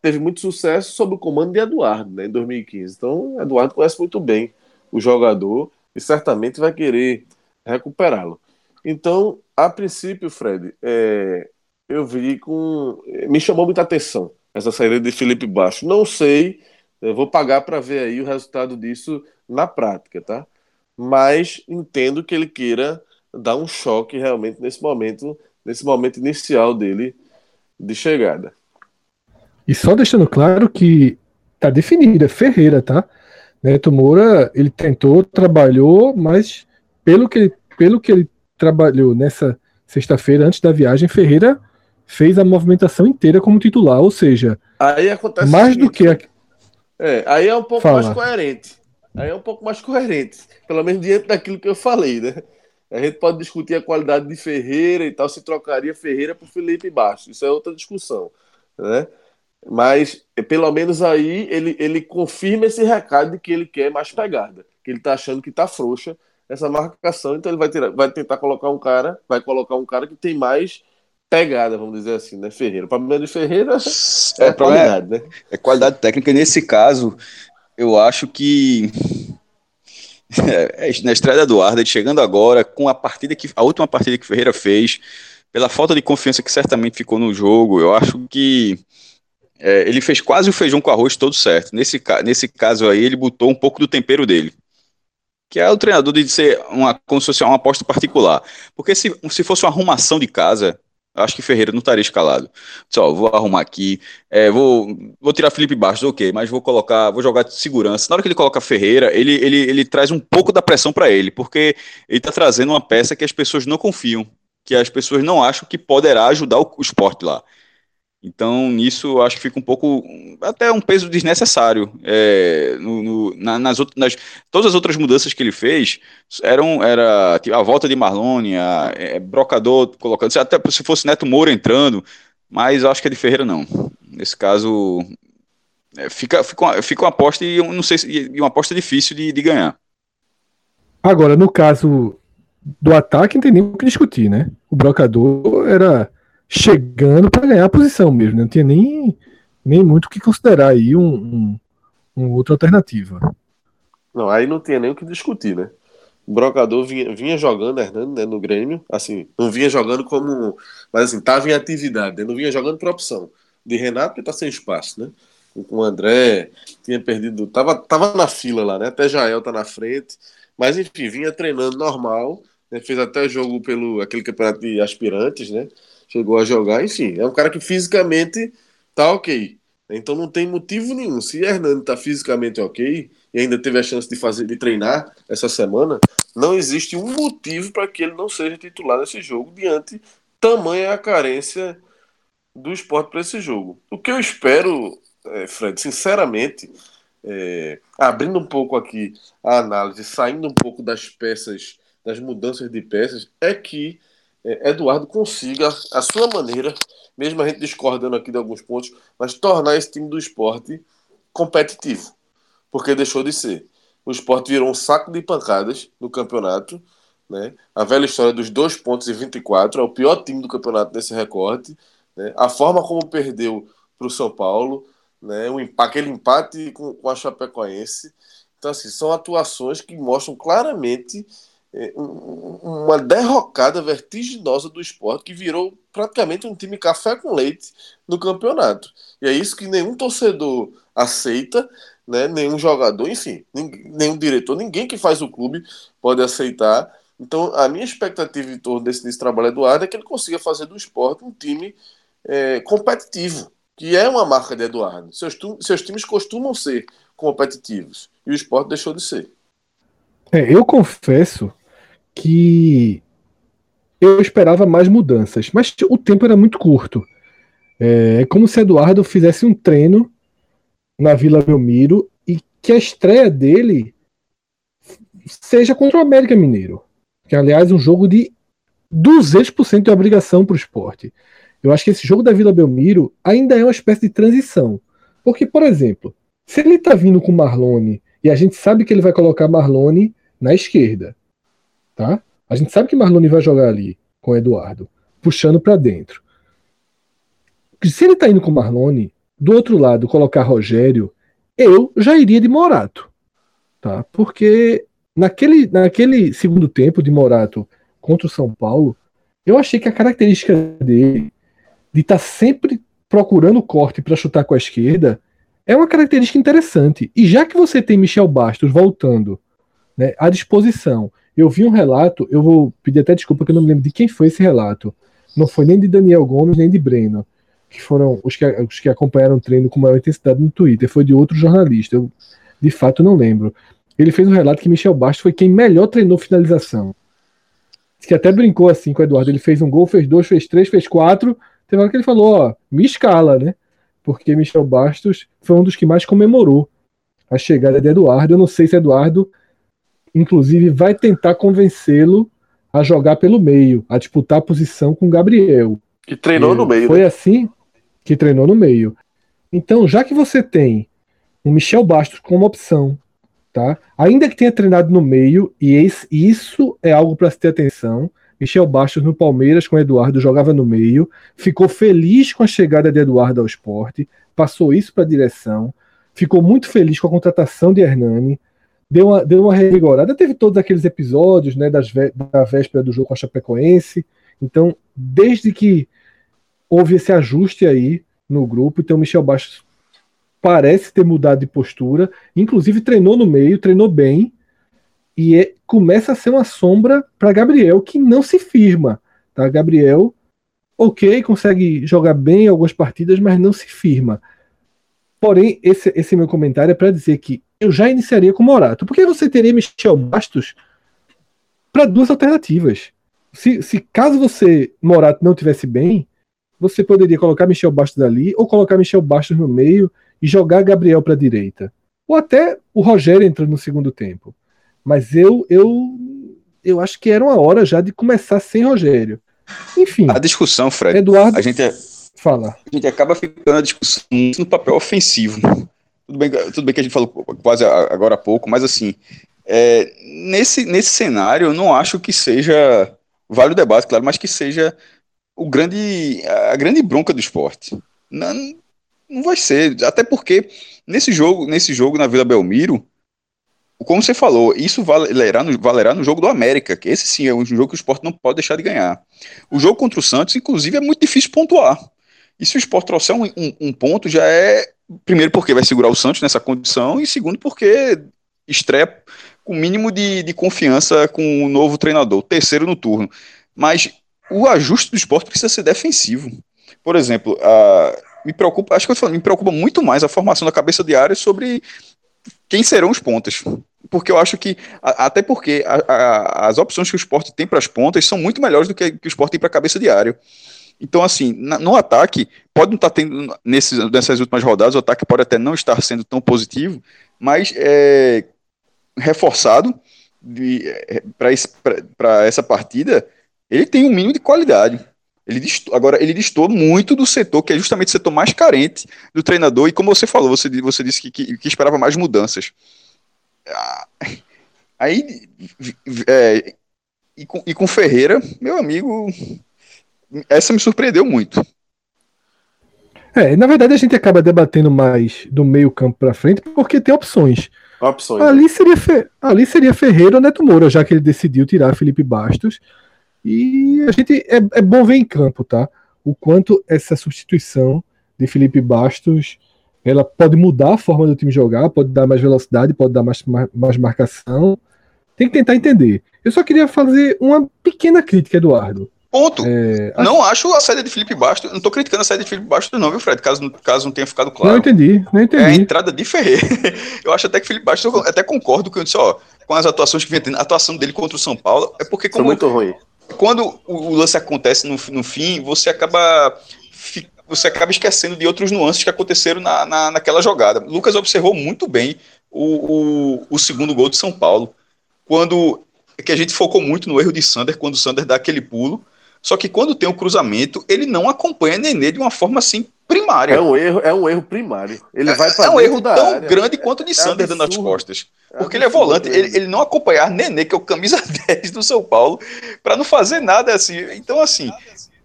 teve muito sucesso sob o comando de Eduardo, né, em 2015. Então, Eduardo conhece muito bem o jogador e certamente vai querer recuperá-lo. Então, a princípio, Fred, é, eu vi com. Me chamou muita atenção essa saída de Felipe Baixo. Não sei, vou pagar para ver aí o resultado disso na prática, tá? Mas entendo que ele queira dar um choque realmente nesse momento, nesse momento inicial dele de chegada. E só deixando claro que tá definida, é Ferreira, tá? Neto Moura, ele tentou, trabalhou, mas pelo que, pelo que ele trabalhou nessa sexta-feira, antes da viagem, Ferreira fez a movimentação inteira como titular, ou seja, aí acontece mais do que a... é, aí é um pouco Fala. mais coerente. Aí é um pouco mais coerente, pelo menos diante daquilo que eu falei, né? A gente pode discutir a qualidade de Ferreira e tal, se trocaria Ferreira por Felipe Bastos. Isso é outra discussão, né? Mas, pelo menos aí, ele, ele confirma esse recado de que ele quer mais pegada, que ele tá achando que tá frouxa essa marcação, então ele vai, ter, vai tentar colocar um cara, vai colocar um cara que tem mais pegada, vamos dizer assim, né? Ferreira. O problema de Ferreira é, é qualidade, né? É qualidade técnica. Nesse caso, eu acho que é, na estreia do Eduardo, chegando agora, com a partida que a última partida que Ferreira fez, pela falta de confiança que certamente ficou no jogo, eu acho que é, ele fez quase o feijão com arroz todo certo. Nesse, nesse caso aí, ele botou um pouco do tempero dele. Que é o treinador de ser uma, como se fosse uma aposta particular. Porque se, se fosse uma arrumação de casa, Acho que Ferreira não estaria escalado. Só, vou arrumar aqui, é, vou, vou tirar Felipe Bastos, ok, mas vou colocar, vou jogar de segurança. Na hora que ele coloca Ferreira, ele, ele, ele traz um pouco da pressão para ele, porque ele está trazendo uma peça que as pessoas não confiam, que as pessoas não acham que poderá ajudar o, o esporte lá. Então, nisso, acho que fica um pouco, até um peso desnecessário. É, no, no, na, nas, nas, todas as outras mudanças que ele fez eram era tipo, a volta de Marlone, a, é, Brocador colocando, até se fosse Neto Moura entrando, mas acho que é de Ferreira não. Nesse caso, é, fica, fica, uma, fica uma aposta e não sei e uma aposta difícil de, de ganhar. Agora, no caso do ataque, não tem nem o que discutir, né? O Brocador era chegando para ganhar a posição mesmo. Né? Não tinha nem, nem muito o que considerar aí um, um, um, outra alternativa. Não, aí não tinha nem o que discutir, né? O Brocador vinha, vinha jogando, Hernando, né, no Grêmio, assim, não vinha jogando como. Mas assim, estava em atividade, né? não vinha jogando por opção. De Renato, que tá sem espaço, né? Com o André, tinha perdido. Tava, tava na fila lá, né? Até Jael tá na frente. Mas enfim, vinha treinando normal. Né? Fez até jogo pelo aquele campeonato de aspirantes, né? Chegou a jogar, enfim, é um cara que fisicamente tá ok. Então não tem motivo nenhum. Se Hernando tá fisicamente ok e ainda teve a chance de fazer de treinar essa semana, não existe um motivo para que ele não seja titular nesse jogo diante tamanha a carência do esporte para esse jogo. O que eu espero, é, Fred, sinceramente, é, abrindo um pouco aqui a análise, saindo um pouco das peças, das mudanças de peças, é que Eduardo consiga, a sua maneira, mesmo a gente discordando aqui de alguns pontos, mas tornar esse time do esporte competitivo. Porque deixou de ser. O esporte virou um saco de pancadas no campeonato. Né? A velha história dos dois pontos e 24 é o pior time do campeonato nesse recorte. Né? A forma como perdeu para o São Paulo, né? o, aquele empate com, com a Chapecoense. Então, assim, são atuações que mostram claramente é, uma derrocada vertiginosa do esporte que virou praticamente um time café com leite no campeonato. E é isso que nenhum torcedor aceita, né? nenhum jogador, enfim, nenhum diretor, ninguém que faz o clube pode aceitar. Então, a minha expectativa em torno desse, desse trabalho Eduardo é que ele consiga fazer do esporte um time é, competitivo, que é uma marca de Eduardo. Seus, seus times costumam ser competitivos e o esporte deixou de ser. É, eu confesso que eu esperava mais mudanças, mas o tempo era muito curto. É, é como se Eduardo fizesse um treino na Vila Belmiro e que a estreia dele seja contra o América Mineiro, que aliás é um jogo de 200% de obrigação para o esporte. Eu acho que esse jogo da Vila Belmiro ainda é uma espécie de transição. Porque, por exemplo, se ele está vindo com Marlone e a gente sabe que ele vai colocar Marlone na esquerda, tá? A gente sabe que Marlone vai jogar ali com o Eduardo, puxando para dentro. Se ele tá indo com Marlone, do outro lado colocar Rogério, eu já iria de Morato, tá? Porque naquele, naquele segundo tempo de Morato contra o São Paulo, eu achei que a característica dele de estar tá sempre procurando corte para chutar com a esquerda é uma característica interessante. E já que você tem Michel Bastos voltando né, à disposição eu vi um relato, eu vou pedir até desculpa que eu não me lembro de quem foi esse relato. Não foi nem de Daniel Gomes, nem de Breno, que foram os que, os que acompanharam o treino com maior intensidade no Twitter. Foi de outro jornalista, eu de fato não lembro. Ele fez um relato que Michel Bastos foi quem melhor treinou finalização. Que até brincou assim com o Eduardo. Ele fez um gol, fez dois, fez três, fez quatro. Teve hora que ele falou: Ó, me escala, né? Porque Michel Bastos foi um dos que mais comemorou a chegada de Eduardo. Eu não sei se Eduardo inclusive vai tentar convencê-lo a jogar pelo meio, a disputar a posição com o Gabriel. Que treinou e no meio. Foi né? assim que treinou no meio. Então, já que você tem o Michel Bastos como opção, tá? Ainda que tenha treinado no meio, e esse, isso é algo para se ter atenção. Michel Bastos no Palmeiras com Eduardo jogava no meio, ficou feliz com a chegada de Eduardo ao esporte, passou isso para a direção, ficou muito feliz com a contratação de Hernani, deu uma, deu uma revigorada. Teve todos aqueles episódios né, das, da véspera do jogo com a Chapecoense. Então, desde que houve esse ajuste aí no grupo, então o Michel Bastos parece ter mudado de postura, inclusive treinou no meio, treinou bem, e é, começa a ser uma sombra para Gabriel que não se firma. Tá? Gabriel, ok, consegue jogar bem algumas partidas, mas não se firma. Porém, esse, esse meu comentário é para dizer que eu já iniciaria com Morato. Porque você teria Michel Bastos para duas alternativas. Se, se caso você, Morato, não tivesse bem, você poderia colocar Michel Bastos ali, ou colocar Michel Bastos no meio e jogar Gabriel para a direita. Ou até o Rogério entrando no segundo tempo. Mas eu, eu, eu acho que era uma hora já de começar sem Rogério. Enfim. A discussão, Fred. Eduardo. A gente é Fala. A gente acaba ficando a discussão no papel ofensivo. Tudo bem, tudo bem que a gente falou quase agora há pouco, mas assim, é, nesse, nesse cenário, eu não acho que seja. Vale o debate, claro, mas que seja o grande, a grande bronca do esporte. Não, não vai ser. Até porque nesse jogo, nesse jogo na Vila Belmiro, como você falou, isso valerá no, valerá no jogo do América, que esse sim é um jogo que o esporte não pode deixar de ganhar. O jogo contra o Santos, inclusive, é muito difícil pontuar. E se o esporte trouxer um, um, um, ponto, já é. Primeiro, porque vai segurar o Santos nessa condição, e segundo, porque estreia com o mínimo de, de confiança com o novo treinador, terceiro no turno. Mas o ajuste do esporte precisa ser defensivo. Por exemplo, a, me preocupa, acho que eu falando, me preocupa muito mais a formação da cabeça de área sobre quem serão os pontas. Porque eu acho que, até porque a, a, as opções que o esporte tem para as pontas são muito melhores do que, que o esporte tem para a cabeça de área. Então, assim, na, no ataque, pode não estar tá tendo, nesses, nessas últimas rodadas, o ataque pode até não estar sendo tão positivo, mas é, reforçado é, para essa partida, ele tem um mínimo de qualidade. Ele agora, ele distou muito do setor, que é justamente o setor mais carente do treinador, e como você falou, você, você disse que, que, que esperava mais mudanças. Ah, aí, é, e, com, e com Ferreira, meu amigo, essa me surpreendeu muito. É, na verdade a gente acaba debatendo mais do meio campo para frente porque tem opções. Opções. Ali né? seria, Fe... ali seria Ferreira ou Neto Moura, já que ele decidiu tirar Felipe Bastos. E a gente é, é bom ver em campo, tá? O quanto essa substituição de Felipe Bastos ela pode mudar a forma do time jogar, pode dar mais velocidade, pode dar mais, mais, mais marcação. Tem que tentar entender. Eu só queria fazer uma pequena crítica, Eduardo. Ponto. É, não acho a saída de Felipe Bastos. Não tô criticando a saída de Felipe Bastos, não, viu, Fred? Caso, caso não tenha ficado claro. Não entendi, não entendi. É a entrada de Ferreira. eu acho até que Felipe Bastos, eu até concordo com isso, ó, com as atuações que vem tendo. A atuação dele contra o São Paulo é porque. Como, muito ruim. Quando o lance acontece no, no fim, você acaba você acaba esquecendo de outros nuances que aconteceram na, na, naquela jogada. Lucas observou muito bem o, o, o, segundo gol de São Paulo, quando que a gente focou muito no erro de Sander, quando o Sander dá aquele pulo, só que quando tem o cruzamento, ele não acompanha Nenê de uma forma assim primária. É um erro, é um erro primário. Ele é, vai É um erro tão área. grande quanto o de é Sander dando as costas. É porque ele é volante, ele, ele, não acompanhar Nenê, que é o camisa 10 do São Paulo, para não fazer nada assim. Então, assim,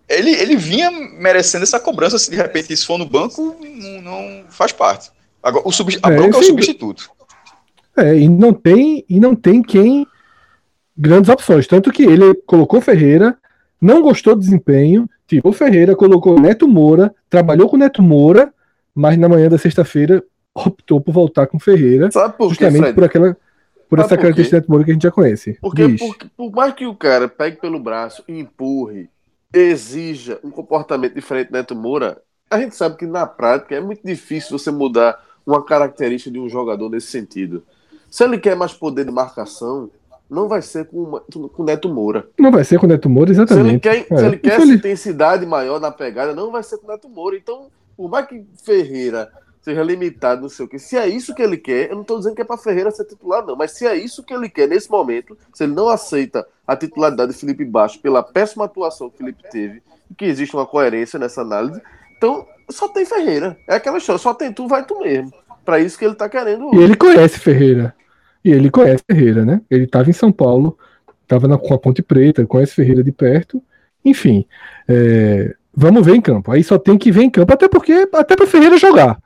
ele, ele vinha merecendo essa cobrança, se de repente isso for no banco, não, não faz parte. Agora, o sub, a é, bronca é o substituto. É, e não tem, e não tem quem grandes opções. Tanto que ele colocou Ferreira, não gostou do desempenho, tirou Ferreira, colocou Neto Moura, trabalhou com Neto Moura, mas na manhã da sexta-feira optou por voltar com Ferreira. Sabe por quê, justamente por aquela por Sabe essa por característica de Neto Moura que a gente já conhece. Porque, porque por mais que o cara pegue pelo braço, empurre, exija um comportamento diferente do Neto Moura, a gente sabe que na prática é muito difícil você mudar uma característica de um jogador nesse sentido. Se ele quer mais poder de marcação, não vai ser com, com o Neto Moura. Não vai ser com o Neto Moura, exatamente. Se ele quer, é. se ele quer essa intensidade maior na pegada, não vai ser com o Neto Moura. Então, por mais que Ferreira seja limitado, não sei o que. Se é isso que ele quer, eu não estou dizendo que é para Ferreira ser titular, não, mas se é isso que ele quer nesse momento, se ele não aceita a titularidade de Felipe Baixo pela péssima atuação que o Felipe teve, que existe uma coerência nessa análise, então só tem Ferreira. É aquela história, só tem tu, vai tu mesmo. Para isso que ele está querendo. E ele conhece Ferreira. E ele conhece Ferreira, né? Ele estava em São Paulo, estava com a Ponte Preta, conhece Ferreira de perto. Enfim, é, vamos ver em campo. Aí só tem que ver em campo, até porque até para Ferreira jogar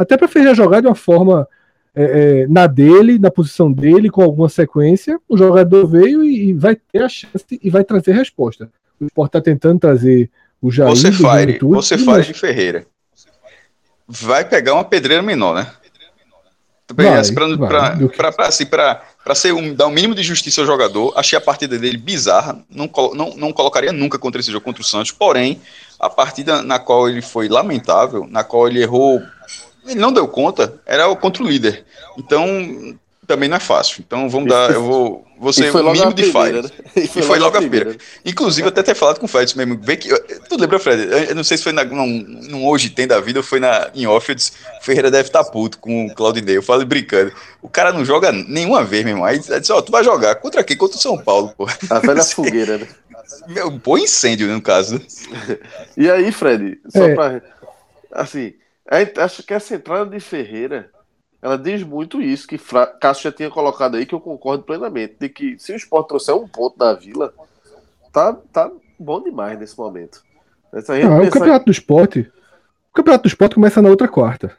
até para Ferreira jogar de uma forma é, é, na dele, na posição dele, com alguma sequência, o jogador veio e, e vai ter a chance e vai trazer resposta. O Sport está tentando trazer o Jair. Você fire, você fire de Ferreira. Vai pegar uma pedreira menor, né? Para assim, ser um, dar o um mínimo de justiça ao jogador, achei a partida dele bizarra, não, não, não colocaria nunca contra esse jogo contra o Santos, porém, a partida na qual ele foi lamentável, na qual ele errou ele não deu conta, era contra o líder. Então, também não é fácil. Então vamos dar, eu vou, você o mínimo de fire. Né? E foi, e foi logo, a primeira. Inclusive, eu até ter falado com o Fred mesmo. Vê que, tu lembra, Fred? Eu não sei se foi na, num, num Hoje Tem da Vida ou foi na, em off. Ferreira deve estar tá puto com o Claudinei. Eu falo brincando. O cara não joga nenhuma vez, meu irmão. Aí disse, ó, oh, tu vai jogar. Contra quem? Contra o São Paulo, pô. A velha fogueira, né? Meu, pô, incêndio, no caso. e aí, Fred? Só é. pra. Assim acho que essa entrada de Ferreira, ela diz muito isso, que Fra... Cássio já tinha colocado aí, que eu concordo plenamente, de que se o Sport trouxer um ponto da Vila, tá, tá bom demais nesse momento. Essa Não, o campeonato do esporte. O campeonato do esporte começa na outra quarta.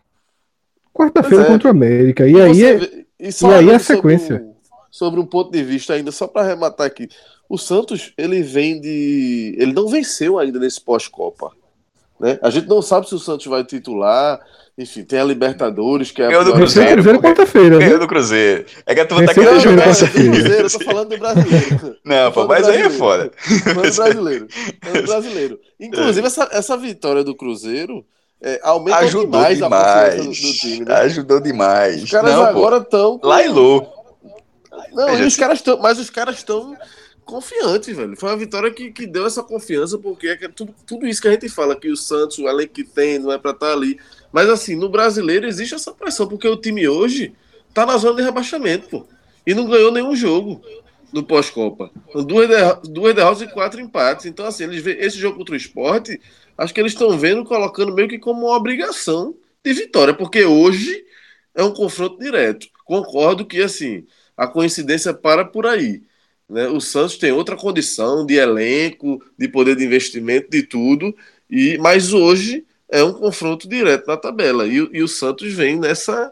Quarta-feira é. contra o América. E, aí, é, vê, e, e aí é a sequência. Sobre um, sobre um ponto de vista ainda, só para arrematar aqui. O Santos, ele vem de. Ele não venceu ainda nesse pós-Copa. Né? A gente não sabe se o Santos vai titular. Enfim, tem a Libertadores, que é a. do Cruzeiro. Cruzeiro quarta-feira. Ganhou do Cruzeiro. É que a turma tá querendo jogar essa Cruzeiro, eu tô falando do brasileiro. Não, pô, mas aí é foda. Falando do brasileiro. Falando do brasileiro. Inclusive, essa, essa vitória do Cruzeiro. É, aumenta Ajudou demais, demais. Do, do, time. Né? Ajudou demais. Os caras não, agora estão. Lailô. Não, e os caras estão. Mas os caras estão confiante, velho. Foi uma vitória que, que deu essa confiança, porque é tudo, tudo isso que a gente fala, que o Santos, o elenco que tem, não é pra estar tá ali. Mas assim, no brasileiro existe essa pressão, porque o time hoje tá na zona de rebaixamento, pô. E não ganhou nenhum jogo no pós-Copa. Duas, duas derrotas e quatro empates. Então, assim, eles vê esse jogo contra o esporte, acho que eles estão vendo, colocando meio que como uma obrigação de vitória, porque hoje é um confronto direto. Concordo que, assim, a coincidência para por aí. Né? O Santos tem outra condição de elenco, de poder de investimento, de tudo, e mas hoje é um confronto direto na tabela. E, e o Santos vem nessa,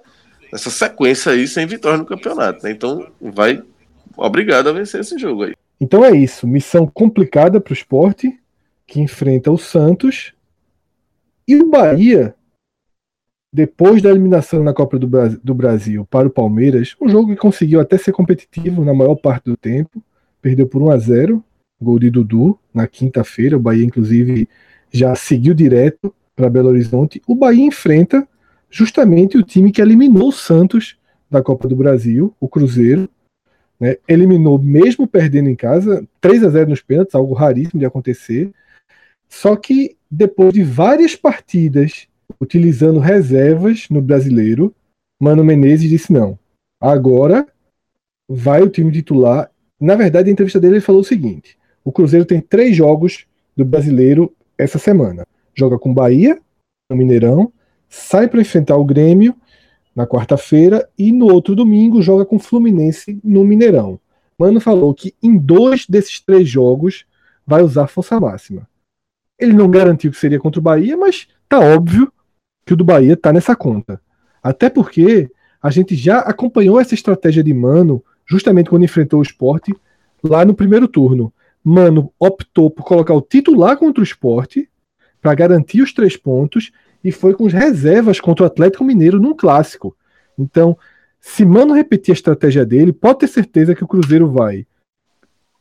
nessa sequência aí sem vitória no campeonato. Né? Então vai obrigado a vencer esse jogo aí. Então é isso. Missão complicada para o esporte, que enfrenta o Santos. E o Bahia, depois da eliminação na Copa do Brasil para o Palmeiras, um jogo que conseguiu até ser competitivo na maior parte do tempo, perdeu por 1 a 0 gol de Dudu na quinta-feira. O Bahia, inclusive, já seguiu direto para Belo Horizonte. O Bahia enfrenta justamente o time que eliminou o Santos da Copa do Brasil, o Cruzeiro. Né? Eliminou, mesmo perdendo em casa, 3 a 0 nos pênaltis, algo raríssimo de acontecer. Só que depois de várias partidas utilizando reservas no brasileiro, Mano Menezes disse: não, agora vai o time titular na verdade, a entrevista dele ele falou o seguinte: o Cruzeiro tem três jogos do brasileiro essa semana. Joga com Bahia, no Mineirão, sai para enfrentar o Grêmio na quarta-feira e no outro domingo joga com Fluminense no Mineirão. Mano falou que em dois desses três jogos vai usar força máxima. Ele não garantiu que seria contra o Bahia, mas tá óbvio que o do Bahia tá nessa conta. Até porque a gente já acompanhou essa estratégia de Mano justamente quando enfrentou o esporte, lá no primeiro turno. Mano optou por colocar o titular contra o esporte para garantir os três pontos e foi com as reservas contra o Atlético Mineiro num clássico. Então, se Mano repetir a estratégia dele, pode ter certeza que o Cruzeiro vai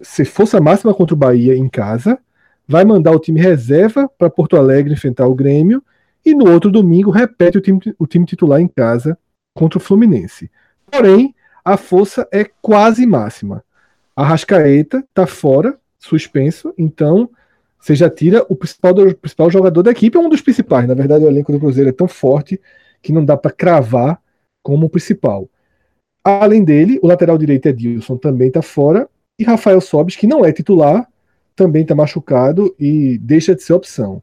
ser força máxima contra o Bahia em casa, vai mandar o time reserva para Porto Alegre enfrentar o Grêmio e no outro domingo repete o time, o time titular em casa contra o Fluminense. Porém, a força é quase máxima. A Rascaeta está fora, suspenso, então você já tira o principal, do, principal jogador da equipe, é um dos principais. Na verdade, o elenco do Cruzeiro é tão forte que não dá para cravar como o principal. Além dele, o lateral direito Edilson também está fora e Rafael Sobis, que não é titular, também está machucado e deixa de ser opção.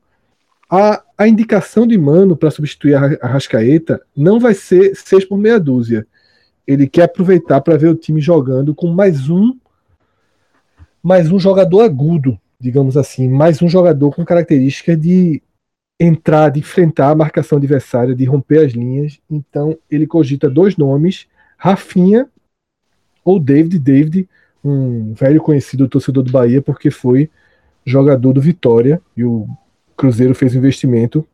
A, a indicação de Mano para substituir a, a Rascaeta não vai ser 6 por meia dúzia. Ele quer aproveitar para ver o time jogando com mais um mais um jogador agudo, digamos assim, mais um jogador com característica de entrar, de enfrentar a marcação adversária, de romper as linhas. Então ele cogita dois nomes, Rafinha ou David. David, um velho conhecido torcedor do Bahia, porque foi jogador do Vitória e o Cruzeiro fez investimento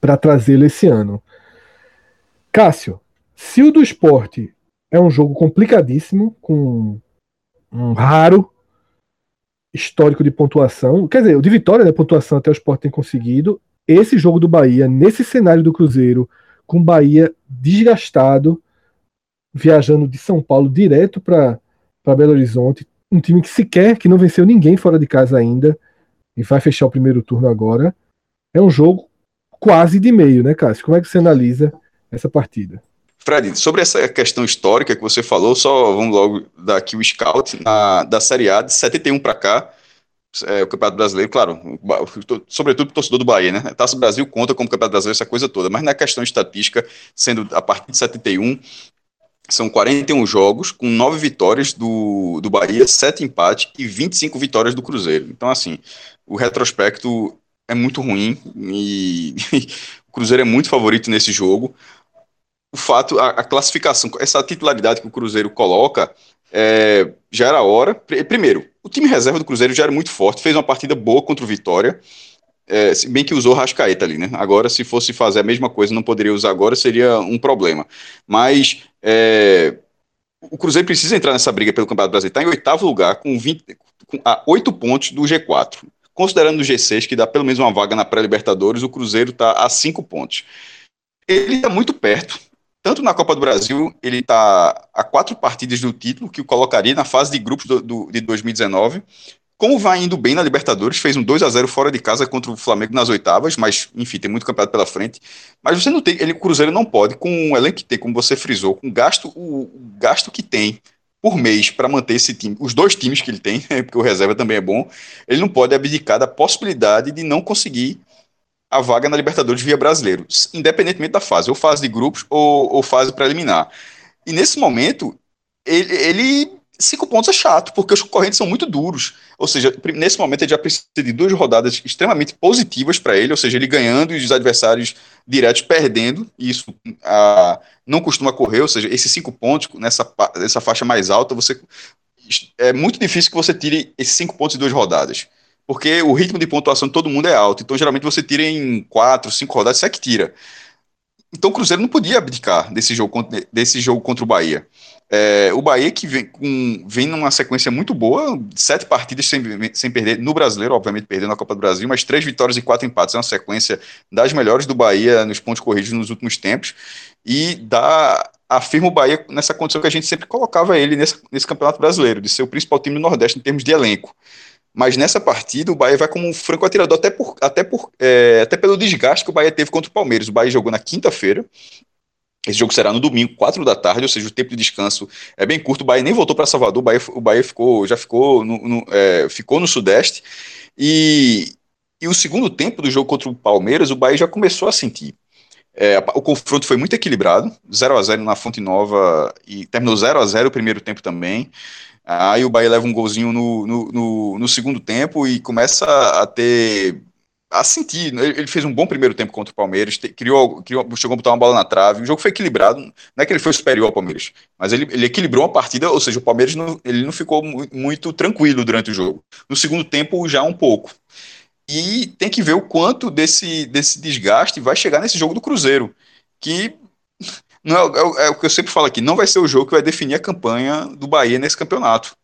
para trazê-lo esse ano. Cássio, se o do esporte é um jogo complicadíssimo, com um raro histórico de pontuação. Quer dizer, de vitória, né? Pontuação até o Sport tem conseguido. Esse jogo do Bahia, nesse cenário do Cruzeiro, com o Bahia desgastado, viajando de São Paulo direto para Belo Horizonte, um time que sequer, que não venceu ninguém fora de casa ainda, e vai fechar o primeiro turno agora. É um jogo quase de meio, né, Cássio? Como é que você analisa essa partida? Fred, sobre essa questão histórica que você falou, só vamos logo dar aqui o scout na, da Série A de 71 para cá, é, o Campeonato Brasileiro, claro, sobretudo o torcedor do Bahia, né? Taça Brasil conta como Campeonato Brasileiro essa coisa toda, mas na questão estatística, sendo a partir de 71, são 41 jogos, com 9 vitórias do, do Bahia, 7 empates e 25 vitórias do Cruzeiro. Então, assim, o retrospecto é muito ruim e o Cruzeiro é muito favorito nesse jogo o fato, a, a, classificação, essa titularidade que o Cruzeiro coloca, é, já era hora. Primeiro, o time reserva do Cruzeiro já era muito forte, fez uma partida boa contra o Vitória, é, se bem que usou Rascaeta ali, né? Agora, se fosse fazer a mesma coisa, não poderia usar agora, seria um problema. Mas é, o Cruzeiro precisa entrar nessa briga pelo Campeonato Brasileiro, está em oitavo lugar, com, 20, com a oito pontos do G4. Considerando o G6, que dá pelo menos uma vaga na pré-Libertadores, o Cruzeiro está a cinco pontos. Ele está muito perto tanto na Copa do Brasil, ele está a quatro partidas do título, que o colocaria na fase de grupos do, do, de 2019. Como vai indo bem na Libertadores, fez um 2 a 0 fora de casa contra o Flamengo nas oitavas, mas enfim, tem muito campeonato pela frente. Mas você não tem, ele, o Cruzeiro não pode, com o elenco que tem, como você frisou, com gasto, o, o gasto que tem por mês para manter esse time, os dois times que ele tem, porque o reserva também é bom, ele não pode abdicar da possibilidade de não conseguir a vaga na Libertadores via brasileiro, independentemente da fase, ou fase de grupos ou, ou fase preliminar. E nesse momento, ele, ele, cinco pontos é chato, porque os concorrentes são muito duros. Ou seja, nesse momento ele já precisa de duas rodadas extremamente positivas para ele, ou seja, ele ganhando e os adversários diretos perdendo, e isso ah, não costuma correr, ou seja, esses cinco pontos nessa, nessa faixa mais alta, você é muito difícil que você tire esses cinco pontos em duas rodadas porque o ritmo de pontuação de todo mundo é alto. Então, geralmente, você tira em quatro, cinco rodadas, você é que tira. Então, o Cruzeiro não podia abdicar desse jogo, desse jogo contra o Bahia. É, o Bahia que vem, com, vem numa sequência muito boa, sete partidas sem, sem perder, no brasileiro, obviamente perdendo a Copa do Brasil, mas três vitórias e quatro empates. É uma sequência das melhores do Bahia nos pontos corridos nos últimos tempos. E dá, afirma o Bahia nessa condição que a gente sempre colocava ele nesse, nesse campeonato brasileiro, de ser o principal time do Nordeste em termos de elenco. Mas nessa partida, o Bahia vai como um franco atirador, até, por, até, por, é, até pelo desgaste que o Bahia teve contra o Palmeiras. O Bahia jogou na quinta-feira. Esse jogo será no domingo, 4 da tarde, ou seja, o tempo de descanso é bem curto. O Bahia nem voltou para Salvador, o Bahia, o Bahia ficou, já ficou no, no é, ficou no Sudeste. E, e o segundo tempo do jogo contra o Palmeiras, o Bahia já começou a sentir. É, o confronto foi muito equilibrado, 0 a 0 na Fonte Nova e terminou 0 a 0 o primeiro tempo também. Aí o Bahia leva um golzinho no, no, no, no segundo tempo e começa a ter a sentir. Ele fez um bom primeiro tempo contra o Palmeiras, criou, criou, chegou a botar uma bola na trave. O jogo foi equilibrado. Não é que ele foi superior ao Palmeiras, mas ele, ele equilibrou a partida, ou seja, o Palmeiras não, ele não ficou muito tranquilo durante o jogo. No segundo tempo, já um pouco. E tem que ver o quanto desse, desse desgaste vai chegar nesse jogo do Cruzeiro, que não é, é, é, o que eu sempre falo aqui, não vai ser o jogo que vai definir a campanha do Bahia nesse campeonato.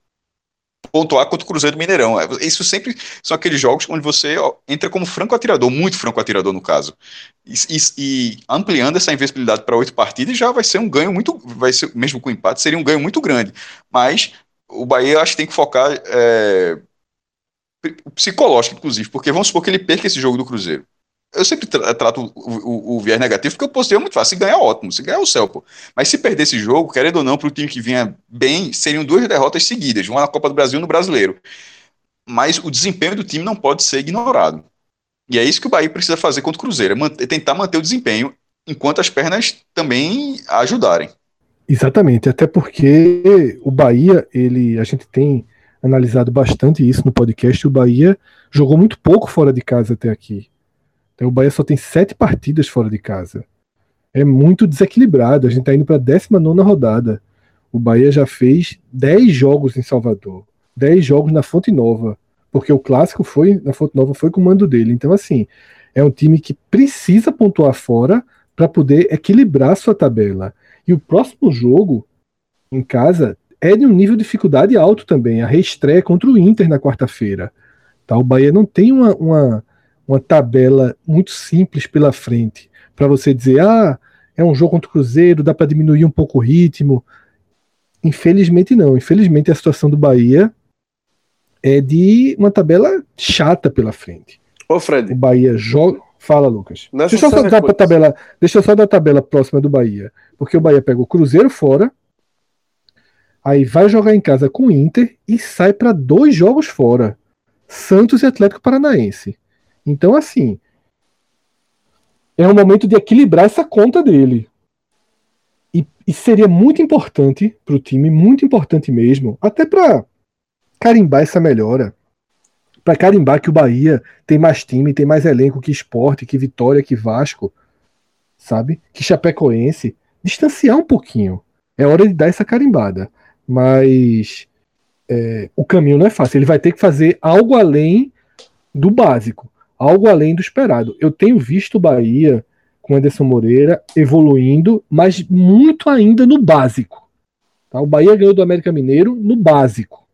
Pontuar contra o Cruzeiro do Mineirão. É, isso sempre são aqueles jogos onde você entra como franco atirador, muito franco atirador no caso. E, e, e ampliando essa invencibilidade para oito partidas já vai ser um ganho muito, vai ser, mesmo com empate, seria um ganho muito grande. Mas o Bahia acho que tem que focar é, psicológico, inclusive, porque vamos supor que ele perca esse jogo do Cruzeiro eu sempre trato o, o, o, viés negativo, porque o positivo é muito fácil. Se ganhar, ótimo. Se ganhar, é o céu, pô. Mas se perder esse jogo, querendo ou não, para o time que vinha bem, seriam duas derrotas seguidas, uma na Copa do Brasil e no Brasileiro. Mas o desempenho do time não pode ser ignorado. E é isso que o Bahia precisa fazer contra o Cruzeiro, é manter, tentar manter o desempenho enquanto as pernas também ajudarem. Exatamente, até porque o Bahia, ele, a gente tem analisado bastante isso no podcast, o Bahia jogou muito pouco fora de casa até aqui. Então o Bahia só tem sete partidas fora de casa. É muito desequilibrado. A gente está indo para a 19 rodada. O Bahia já fez 10 jogos em Salvador, 10 jogos na Fonte Nova, porque o clássico foi na Fonte Nova foi com o mando dele. Então, assim, é um time que precisa pontuar fora para poder equilibrar sua tabela. E o próximo jogo em casa é de um nível de dificuldade alto também. A reestreia contra o Inter na quarta-feira. Tá? O Bahia não tem uma, uma uma tabela muito simples pela frente para você dizer, ah, é um jogo contra o Cruzeiro, dá para diminuir um pouco o ritmo. Infelizmente não. Infelizmente a situação do Bahia é de uma tabela chata pela frente. Ô Fred. O Bahia joga. Fala, Lucas. deixa eu só dar pra tabela. Deixa eu só dar a tabela próxima do Bahia. Porque o Bahia pega o Cruzeiro fora. Aí vai jogar em casa com o Inter e sai para dois jogos fora. Santos e Atlético Paranaense. Então, assim, é um momento de equilibrar essa conta dele. E, e seria muito importante para o time, muito importante mesmo, até para carimbar essa melhora. Para carimbar que o Bahia tem mais time, tem mais elenco que esporte, que Vitória, que Vasco, sabe? Que Chapecoense. Distanciar um pouquinho. É hora de dar essa carimbada. Mas é, o caminho não é fácil. Ele vai ter que fazer algo além do básico algo além do esperado. Eu tenho visto o Bahia com Anderson Moreira evoluindo, mas muito ainda no básico. Tá? O Bahia ganhou do América Mineiro no básico.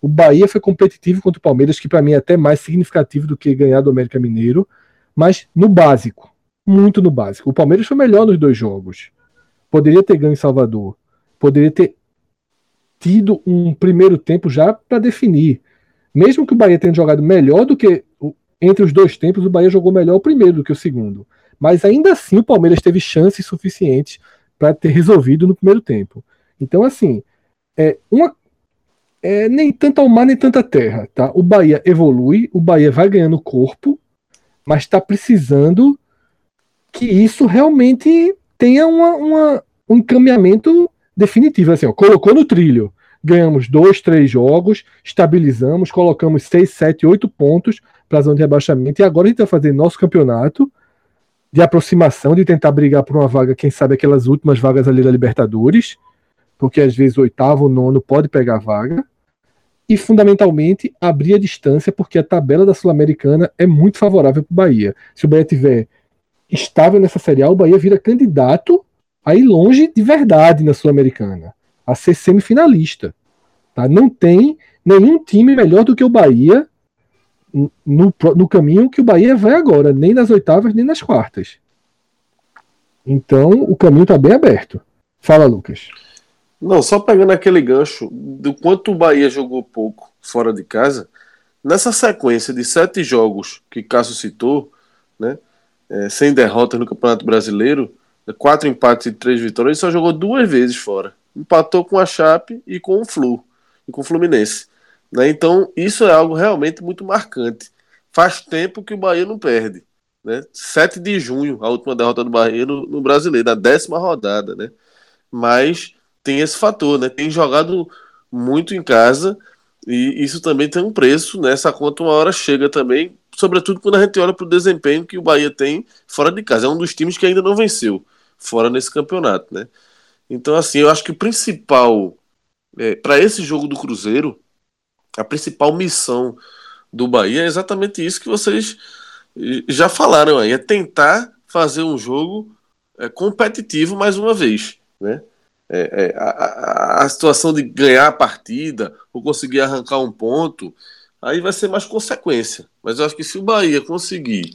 O Bahia foi competitivo contra o Palmeiras, que para mim é até mais significativo do que ganhar do América Mineiro, mas no básico. Muito no básico. O Palmeiras foi melhor nos dois jogos. Poderia ter ganho em Salvador. Poderia ter tido um primeiro tempo já para definir. Mesmo que o Bahia tenha jogado melhor do que entre os dois tempos, o Bahia jogou melhor o primeiro do que o segundo. Mas ainda assim, o Palmeiras teve chances suficientes para ter resolvido no primeiro tempo. Então, assim, é uma é, nem tanto ao mar nem tanta terra, tá? O Bahia evolui, o Bahia vai ganhando corpo, mas está precisando que isso realmente tenha uma, uma, um encaminhamento definitivo. Assim, ó, colocou no trilho, ganhamos dois, três jogos, estabilizamos, colocamos seis, sete, oito pontos para a zona de rebaixamento. E agora a gente vai fazer nosso campeonato de aproximação, de tentar brigar por uma vaga, quem sabe aquelas últimas vagas ali da Libertadores, porque às vezes o oitavo, o nono pode pegar a vaga. E fundamentalmente abrir a distância, porque a tabela da Sul-Americana é muito favorável para o Bahia. Se o Bahia tiver estável nessa Série A, o Bahia vira candidato a ir longe de verdade na Sul-Americana, a ser semifinalista. Tá? Não tem nenhum time melhor do que o Bahia no, no caminho que o Bahia vai agora, nem nas oitavas, nem nas quartas. Então o caminho está bem aberto. Fala, Lucas. Não, só pegando aquele gancho do quanto o Bahia jogou pouco fora de casa, nessa sequência de sete jogos que Cássio citou, né, é, sem derrotas no Campeonato Brasileiro, quatro empates e três vitórias, ele só jogou duas vezes fora. Empatou com a Chape e com o Flu, e com o Fluminense. Né? Então, isso é algo realmente muito marcante. Faz tempo que o Bahia não perde. Né? 7 de junho, a última derrota do Bahia no, no Brasileiro, na décima rodada. Né? Mas tem esse fator, né? tem jogado muito em casa e isso também tem um preço. Né? Essa conta uma hora chega também, sobretudo quando a gente olha para o desempenho que o Bahia tem fora de casa. É um dos times que ainda não venceu fora nesse campeonato. Né? Então, assim, eu acho que o principal é, para esse jogo do Cruzeiro a principal missão do Bahia é exatamente isso que vocês já falaram aí, é tentar fazer um jogo é, competitivo mais uma vez, né? É, é, a, a, situação de ganhar a partida ou conseguir arrancar um ponto, aí vai ser mais consequência. Mas eu acho que se o Bahia conseguir,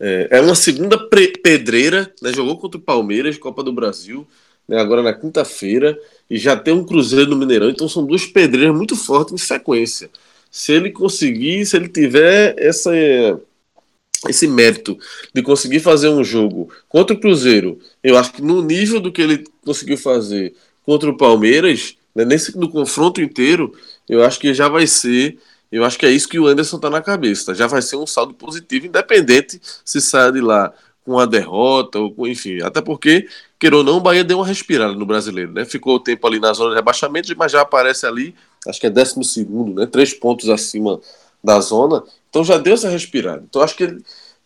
é, é uma segunda pedreira, né? jogou contra o Palmeiras, Copa do Brasil, né? agora na quinta-feira, e já tem um Cruzeiro no Mineirão, então são duas pedreiras muito fortes em sequência. Se ele conseguir, se ele tiver essa, esse mérito de conseguir fazer um jogo contra o Cruzeiro, eu acho que no nível do que ele conseguiu fazer contra o Palmeiras, né, nesse no confronto inteiro, eu acho que já vai ser, eu acho que é isso que o Anderson tá na cabeça, já vai ser um saldo positivo, independente se sai de lá com a derrota ou com, enfim, até porque queira ou não, o Bahia deu uma respirada no brasileiro, né? Ficou o tempo ali na zona de rebaixamento, mas já aparece ali, acho que é décimo segundo, né? Três pontos acima da zona. Então já deu essa respirada. Então acho que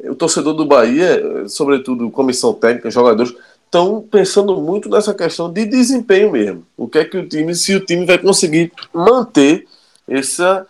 o torcedor do Bahia, sobretudo comissão técnica, jogadores, estão pensando muito nessa questão de desempenho mesmo. O que é que o time, se o time vai conseguir manter essa,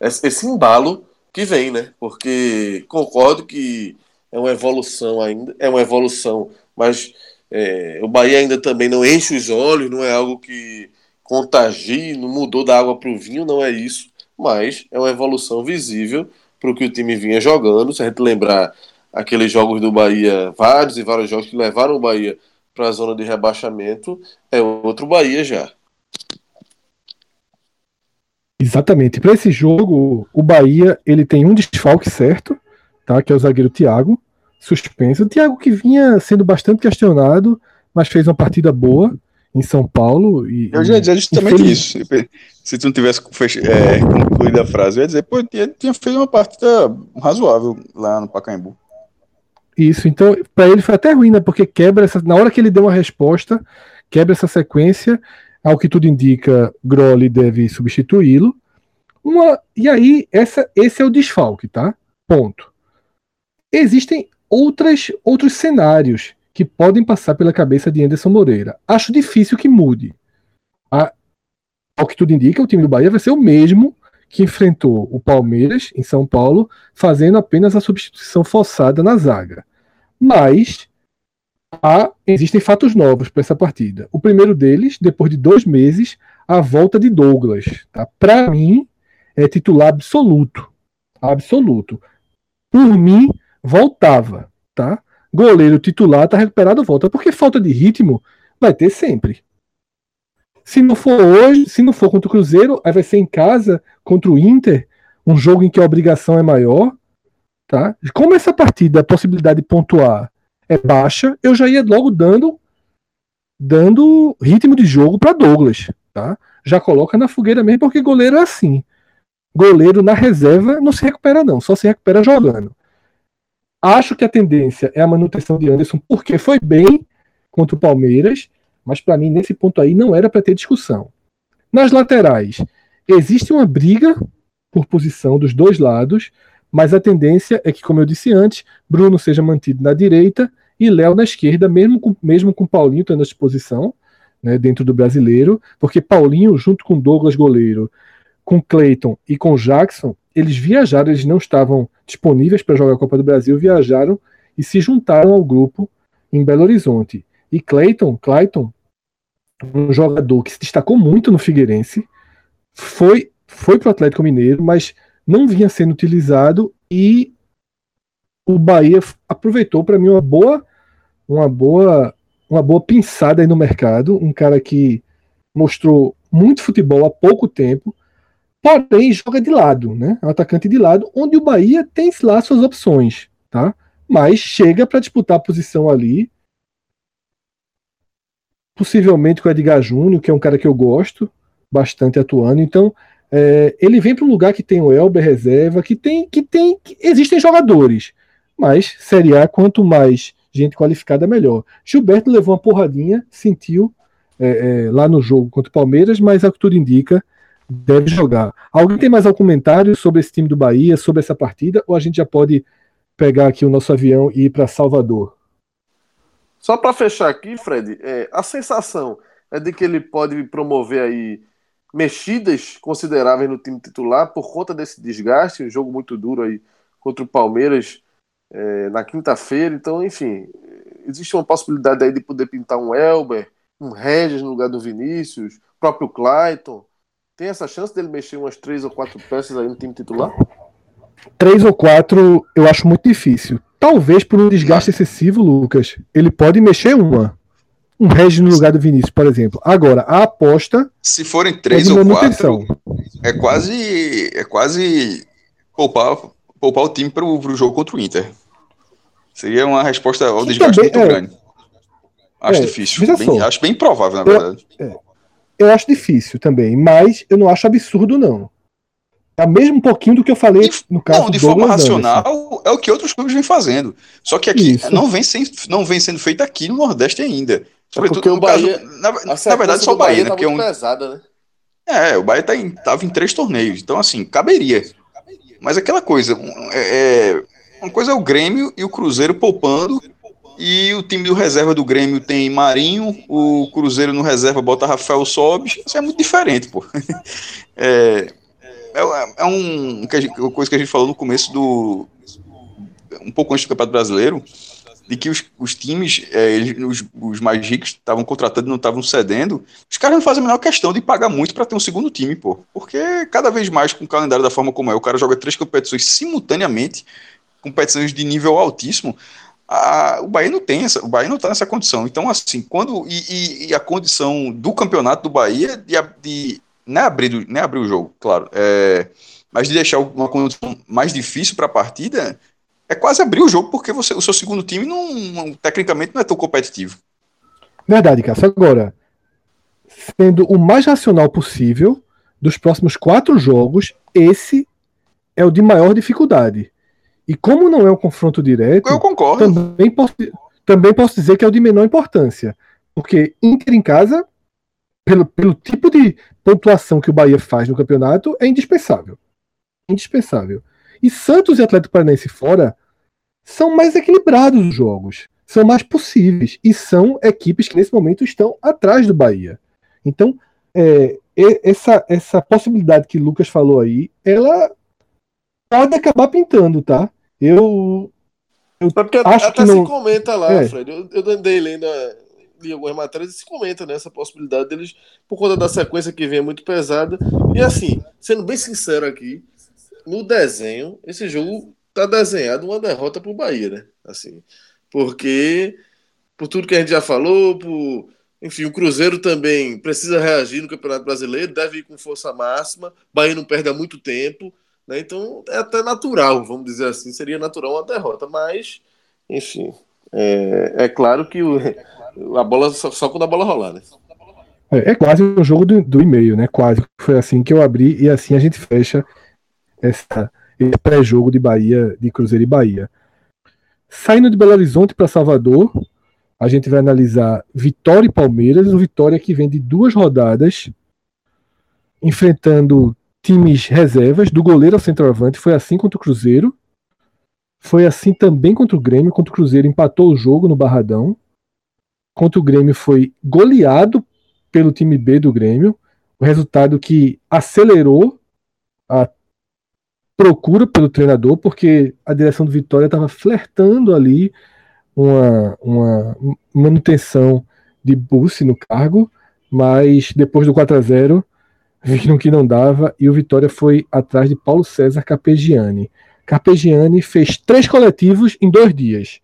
esse embalo que vem, né? Porque concordo que é uma evolução ainda, é uma evolução, mas é, o Bahia ainda também não enche os olhos, não é algo que contagie, não mudou da água para o vinho, não é isso, mas é uma evolução visível para o que o time vinha jogando. Se a gente lembrar aqueles jogos do Bahia, vários e vários jogos que levaram o Bahia para a zona de rebaixamento, é outro Bahia já. Exatamente. Para esse jogo, o Bahia ele tem um desfalque certo, tá? Que é o zagueiro Thiago suspenso. O Thiago que vinha sendo bastante questionado, mas fez uma partida boa em São Paulo. E, eu já ia dizer justamente isso. Se tu não tivesse é, concluído a frase, eu ia dizer, pô, tinha, tinha feito uma partida razoável lá no Pacaembu. Isso, então, para ele foi até ruim, né? Porque quebra essa. Na hora que ele deu uma resposta, quebra essa sequência. Ao que tudo indica, Groli deve substituí-lo. Uma, e aí, essa, esse é o desfalque, tá? Ponto. Existem outras, outros cenários que podem passar pela cabeça de Anderson Moreira. Acho difícil que mude. A, ao que tudo indica, o time do Bahia vai ser o mesmo que enfrentou o Palmeiras em São Paulo, fazendo apenas a substituição forçada na zaga. Mas há, existem fatos novos para essa partida. O primeiro deles, depois de dois meses, a volta de Douglas. Tá? Para mim, é titular absoluto. Absoluto. Por mim, voltava, tá? Goleiro titular tá recuperado, volta. Porque falta de ritmo vai ter sempre. Se não for hoje, se não for contra o Cruzeiro, aí vai ser em casa contra o Inter, um jogo em que a obrigação é maior, tá? Como essa partida, a possibilidade de pontuar é baixa, eu já ia logo dando dando ritmo de jogo para Douglas, tá? Já coloca na fogueira mesmo, porque goleiro é assim. Goleiro na reserva não se recupera não, só se recupera jogando. Acho que a tendência é a manutenção de Anderson, porque foi bem contra o Palmeiras, mas para mim, nesse ponto aí, não era para ter discussão. Nas laterais, existe uma briga por posição dos dois lados, mas a tendência é que, como eu disse antes, Bruno seja mantido na direita e Léo na esquerda, mesmo com, mesmo com Paulinho tendo a disposição né, dentro do brasileiro, porque Paulinho, junto com Douglas Goleiro, com Cleiton e com Jackson, eles viajaram, eles não estavam disponíveis para jogar a Copa do Brasil, viajaram e se juntaram ao grupo em Belo Horizonte. E Clayton, Clayton, um jogador que se destacou muito no Figueirense, foi foi para o Atlético Mineiro, mas não vinha sendo utilizado e o Bahia aproveitou para mim uma boa uma boa uma boa pinçada aí no mercado, um cara que mostrou muito futebol há pouco tempo, porém joga de lado, né? É um atacante de lado, onde o Bahia tem lá suas opções, tá? Mas chega para disputar a posição ali. Possivelmente com o Edgar Júnior, que é um cara que eu gosto bastante atuando. Então, é, ele vem para um lugar que tem o Elber reserva, que tem, que tem, que existem jogadores. Mas Série A, quanto mais gente qualificada, melhor. Gilberto levou uma porradinha, sentiu é, é, lá no jogo contra o Palmeiras, mas a que tudo indica, deve jogar. Alguém tem mais algum comentário sobre esse time do Bahia, sobre essa partida, ou a gente já pode pegar aqui o nosso avião e ir para Salvador? Só para fechar aqui, Fred, é, a sensação é de que ele pode promover aí mexidas consideráveis no time titular por conta desse desgaste, um jogo muito duro aí contra o Palmeiras é, na quinta-feira. Então, enfim, existe uma possibilidade aí de poder pintar um Elber, um Regis no lugar do Vinícius, próprio Clayton. Tem essa chance dele mexer umas três ou quatro peças aí no time titular? Três ou quatro eu acho muito difícil. Talvez por um desgaste excessivo, Lucas, ele pode mexer uma. Um Regis no lugar do Vinícius, por exemplo. Agora, a aposta. Se forem três é ou quatro, é quase. É quase poupar, poupar o time para o jogo contra o Inter. Seria uma resposta ao desgaste também, muito é, grande. Acho é, difícil. Bem, acho bem improvável, na verdade. Eu, é, eu acho difícil também, mas eu não acho absurdo, não. É mesmo um pouquinho do que eu falei no caso Não, de forma racional Anderson. é o que outros clubes vêm fazendo. Só que aqui não vem, sem, não vem sendo feito aqui no Nordeste ainda. É Sobretudo porque o Bahia, caso, na, na verdade, só o Bahia, Bahia né? Tá porque é um, pesada, né? É, o Bahia tá em, tava em três torneios, então assim, caberia. Mas aquela coisa, é, é, uma coisa é o Grêmio e o Cruzeiro poupando, e o time do reserva do Grêmio tem Marinho, o Cruzeiro no reserva bota Rafael Sobes, isso é muito diferente, pô. É, é, é um, uma coisa que a gente falou no começo do. um pouco antes do Campeonato Brasileiro, de que os, os times, é, os, os, mais ricos estavam contratando não estavam cedendo, os caras não fazem a menor questão de pagar muito para ter um segundo time, pô. Porque cada vez mais, com o calendário da forma como é, o cara joga três competições simultaneamente, competições de nível altíssimo. A, o Bahia não tem essa, o Bahia não está nessa condição. Então, assim, quando. E, e, e, a condição do campeonato do Bahia de, de é abrir, é abrir o jogo, claro, é, mas de deixar uma condição mais difícil para a partida, é quase abrir o jogo, porque você, o seu segundo time, não, não, tecnicamente, não é tão competitivo. Verdade, Cássio. Agora, sendo o mais racional possível, dos próximos quatro jogos, esse é o de maior dificuldade. E como não é um confronto direto, eu concordo. Também posso, também posso dizer que é o de menor importância. Porque Inter em casa, pelo, pelo tipo de pontuação que o Bahia faz no campeonato, é indispensável. Indispensável. E Santos e Atlético Paranaense fora são mais equilibrados os jogos, são mais possíveis e são equipes que nesse momento estão atrás do Bahia. Então, é, essa, essa possibilidade que o Lucas falou aí, ela pode acabar pintando, tá? Eu, eu porque acho até que não... se comenta lá, é. Fred. Eu, eu andei lendo li algumas matérias e se comenta nessa né, possibilidade deles, por conta da sequência que vem é muito pesada. E assim, sendo bem sincero aqui, no desenho, esse jogo tá desenhado uma derrota pro Bahia, né? Assim, porque por tudo que a gente já falou, por enfim, o Cruzeiro também precisa reagir no Campeonato Brasileiro, deve ir com força máxima. Bahia não perde há muito tempo, né? Então é até natural, vamos dizer assim, seria natural uma derrota, mas enfim, é, é claro que o, a bola só, só, quando a bola rolar, né? É, é quase um jogo do, do e-mail, né? Quase. Foi assim que eu abri e assim a gente fecha essa, esse pré-jogo de Bahia, de Cruzeiro e Bahia. Saindo de Belo Horizonte para Salvador, a gente vai analisar Vitória e Palmeiras, o Vitória que vem de duas rodadas enfrentando times reservas, do goleiro ao centroavante, foi assim contra o Cruzeiro. Foi assim também contra o Grêmio, contra o Cruzeiro empatou o jogo no Barradão. Contra o Grêmio foi goleado pelo time B do Grêmio, o resultado que acelerou a procura pelo treinador, porque a direção do Vitória estava flertando ali uma, uma manutenção de Bussi no cargo, mas depois do 4 a 0 viram que não dava e o Vitória foi atrás de Paulo César Carpegiani. Carpegiani fez três coletivos em dois dias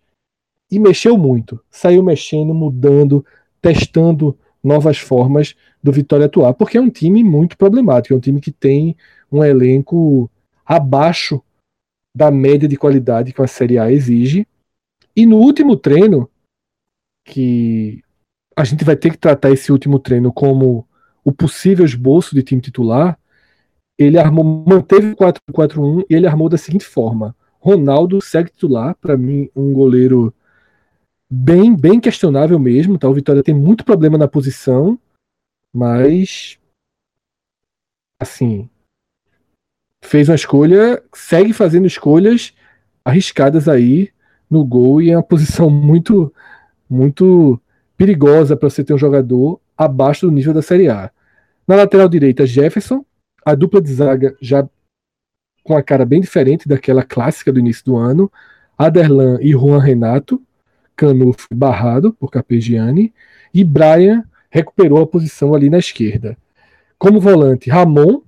e mexeu muito. Saiu mexendo, mudando, testando novas formas do Vitória atuar, porque é um time muito problemático, é um time que tem um elenco abaixo da média de qualidade que a Série A exige. E no último treino, que a gente vai ter que tratar esse último treino como o possível esboço de time titular, ele armou, manteve o 4-4-1 e ele armou da seguinte forma: Ronaldo segue titular, para mim, um goleiro bem, bem questionável mesmo. Tá? O Vitória tem muito problema na posição, mas assim fez uma escolha, segue fazendo escolhas arriscadas aí no gol e é uma posição muito, muito perigosa para você ter um jogador abaixo do nível da Série A. Na lateral direita, Jefferson, a dupla de zaga já com a cara bem diferente daquela clássica do início do ano. Aderlan e Juan Renato, Canufo barrado por Capegiani, e Brian recuperou a posição ali na esquerda. Como volante, Ramon,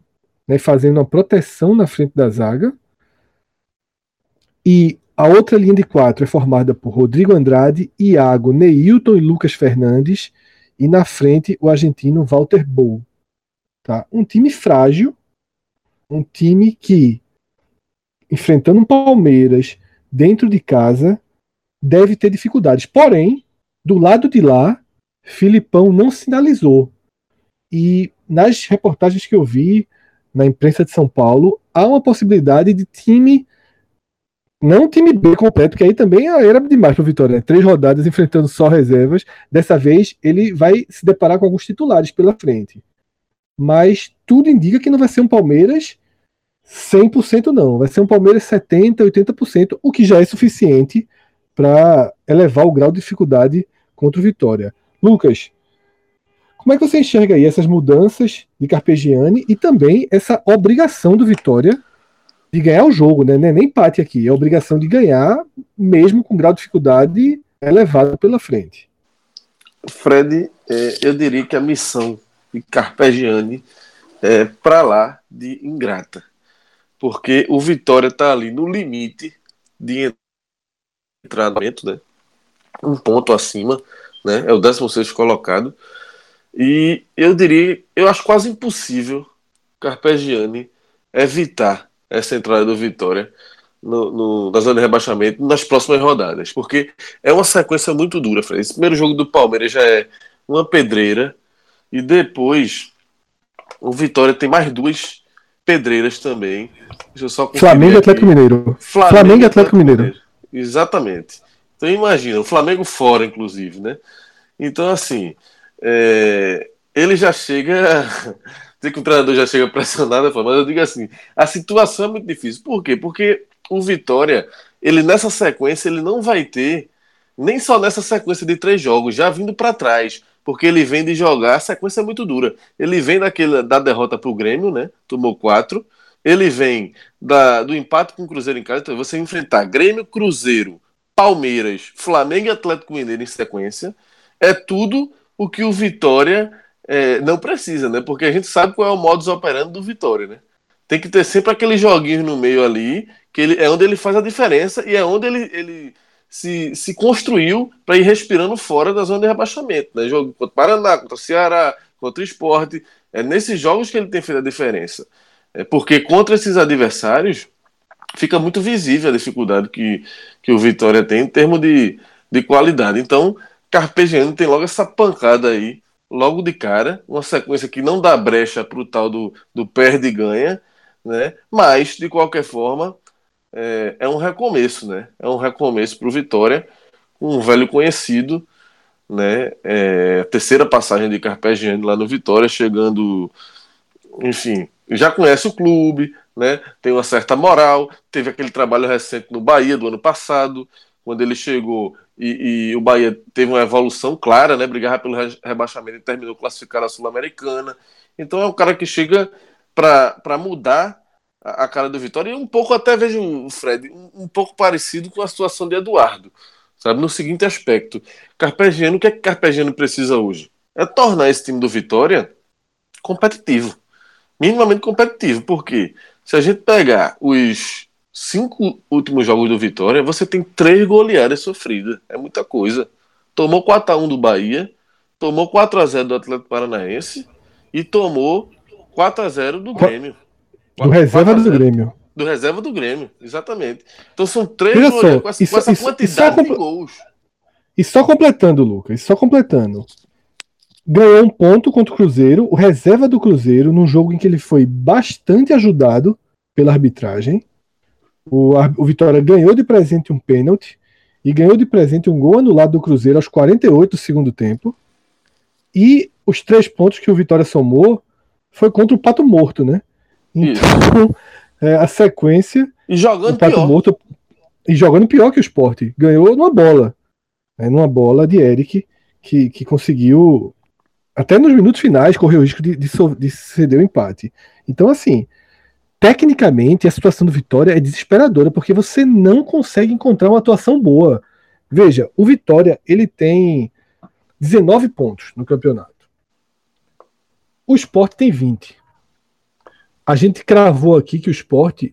né, fazendo uma proteção na frente da zaga. E a outra linha de quatro é formada por Rodrigo Andrade, Iago, Neilton e Lucas Fernandes, e na frente o argentino Walter Bou. Tá? Um time frágil, um time que, enfrentando um Palmeiras dentro de casa, deve ter dificuldades. Porém, do lado de lá, Filipão não sinalizou. E nas reportagens que eu vi na imprensa de São Paulo, há uma possibilidade de time. Não time B completo, que aí também era demais para o Vitória. Né? Três rodadas enfrentando só reservas. Dessa vez ele vai se deparar com alguns titulares pela frente. Mas tudo indica que não vai ser um Palmeiras 100% não. Vai ser um Palmeiras 70%, 80%, o que já é suficiente para elevar o grau de dificuldade contra o Vitória. Lucas, como é que você enxerga aí essas mudanças de Carpegiani e também essa obrigação do Vitória de ganhar o jogo, né? É nem empate aqui, é obrigação de ganhar, mesmo com grau de dificuldade elevado pela frente. Fred, é, eu diria que a missão de Carpegiani é para lá de ingrata, porque o Vitória está ali no limite de entramento, né? Um ponto acima, né? É o 16 colocado. E eu diria, eu acho quase impossível Carpegiani evitar essa entrada do Vitória no, no, na zona de rebaixamento nas próximas rodadas, porque é uma sequência muito dura. Fred. Esse primeiro jogo do Palmeiras já é uma pedreira, e depois o Vitória tem mais duas pedreiras também. Deixa eu só Flamengo e Atlético Mineiro. Flamengo, Flamengo e Atlético Mineiro. Mineiro. Exatamente. Então imagina, o Flamengo fora, inclusive, né? Então, assim, é, ele já chega. Dizer que o treinador já chega pressionado, mas eu digo assim: a situação é muito difícil. Por quê? Porque o Vitória, ele nessa sequência, ele não vai ter, nem só nessa sequência de três jogos, já vindo para trás, porque ele vem de jogar, a sequência é muito dura. Ele vem daquele, da derrota para o Grêmio, né? Tomou quatro. Ele vem da, do empate com o Cruzeiro em casa. Então você enfrentar Grêmio, Cruzeiro, Palmeiras, Flamengo e Atlético Mineiro em sequência. É tudo o que o Vitória é, não precisa, né? Porque a gente sabe qual é o modus operandi do Vitória, né? Tem que ter sempre aqueles joguinhos no meio ali, que ele, é onde ele faz a diferença e é onde ele, ele se, se construiu para ir respirando fora da zona de rebaixamento. Né? Jogo contra o Paraná, contra o Ceará, contra o Esporte. É nesses jogos que ele tem feito a diferença. É porque contra esses adversários fica muito visível a dificuldade que, que o Vitória tem em termos de, de qualidade. Então, Carpegiani tem logo essa pancada aí, logo de cara, uma sequência que não dá brecha para o tal do, do perde e ganha, né? mas, de qualquer forma, é, é um recomeço, né? É um recomeço para o Vitória, um velho conhecido, né? É, terceira passagem de Carpegiani lá no Vitória, chegando, enfim, já conhece o clube, né? Tem uma certa moral, teve aquele trabalho recente no Bahia do ano passado, quando ele chegou e, e, o Bahia teve uma evolução clara, né? Brigava pelo rebaixamento e terminou classificado a Sul-Americana. Então é um cara que chega para mudar a, a, cara do Vitória e um pouco até vejo o Fred um, um, pouco parecido com a situação de Eduardo, sabe? No seguinte aspecto, Carpegiano, o que é que Carpegiano precisa hoje? É tornar esse time do Vitória competitivo, minimamente competitivo, porque se a gente pegar os cinco últimos jogos do Vitória, você tem três goleadas sofridas. É muita coisa. Tomou 4x1 do Bahia, tomou 4x0 do Atlético Paranaense e tomou 4x0 do Grêmio. Do reserva do Grêmio. Do reserva do Grêmio, exatamente. Então são três goleadas com essa, isso, com essa isso, quantidade isso de gols. E só completando, Lucas, só completando. Ganhou um ponto contra o Cruzeiro, o reserva do Cruzeiro, num jogo em que ele foi bastante ajudado pela arbitragem o, o Vitória ganhou de presente um pênalti e ganhou de presente um gol anulado do Cruzeiro aos 48 do segundo tempo. E os três pontos que o Vitória somou foi contra o Pato Morto, né? Então, é, a sequência. E jogando Pato pior. Morto, e jogando pior que o esporte. Ganhou numa bola. Né, numa bola de Eric, que, que conseguiu, até nos minutos finais, correr o risco de, de, de ceder o empate. Então, assim, tecnicamente, a situação do Vitória é desesperadora, porque você não consegue encontrar uma atuação boa. Veja, o Vitória ele tem 19 pontos no campeonato. O Sport tem 20. A gente cravou aqui que o Sport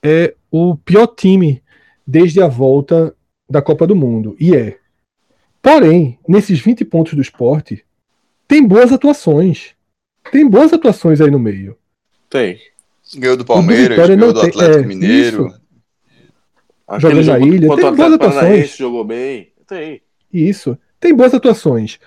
é o pior time desde a volta da Copa do Mundo. E é. Porém, nesses 20 pontos do Sport, tem boas atuações. Tem boas atuações aí no meio. Tem. Ganhou do Palmeiras, ganhou do Atlético é, Mineiro. Isso. jogando na ilha. Tem boas atuações. jogou bem. Tem. Isso. Tem boas atuações.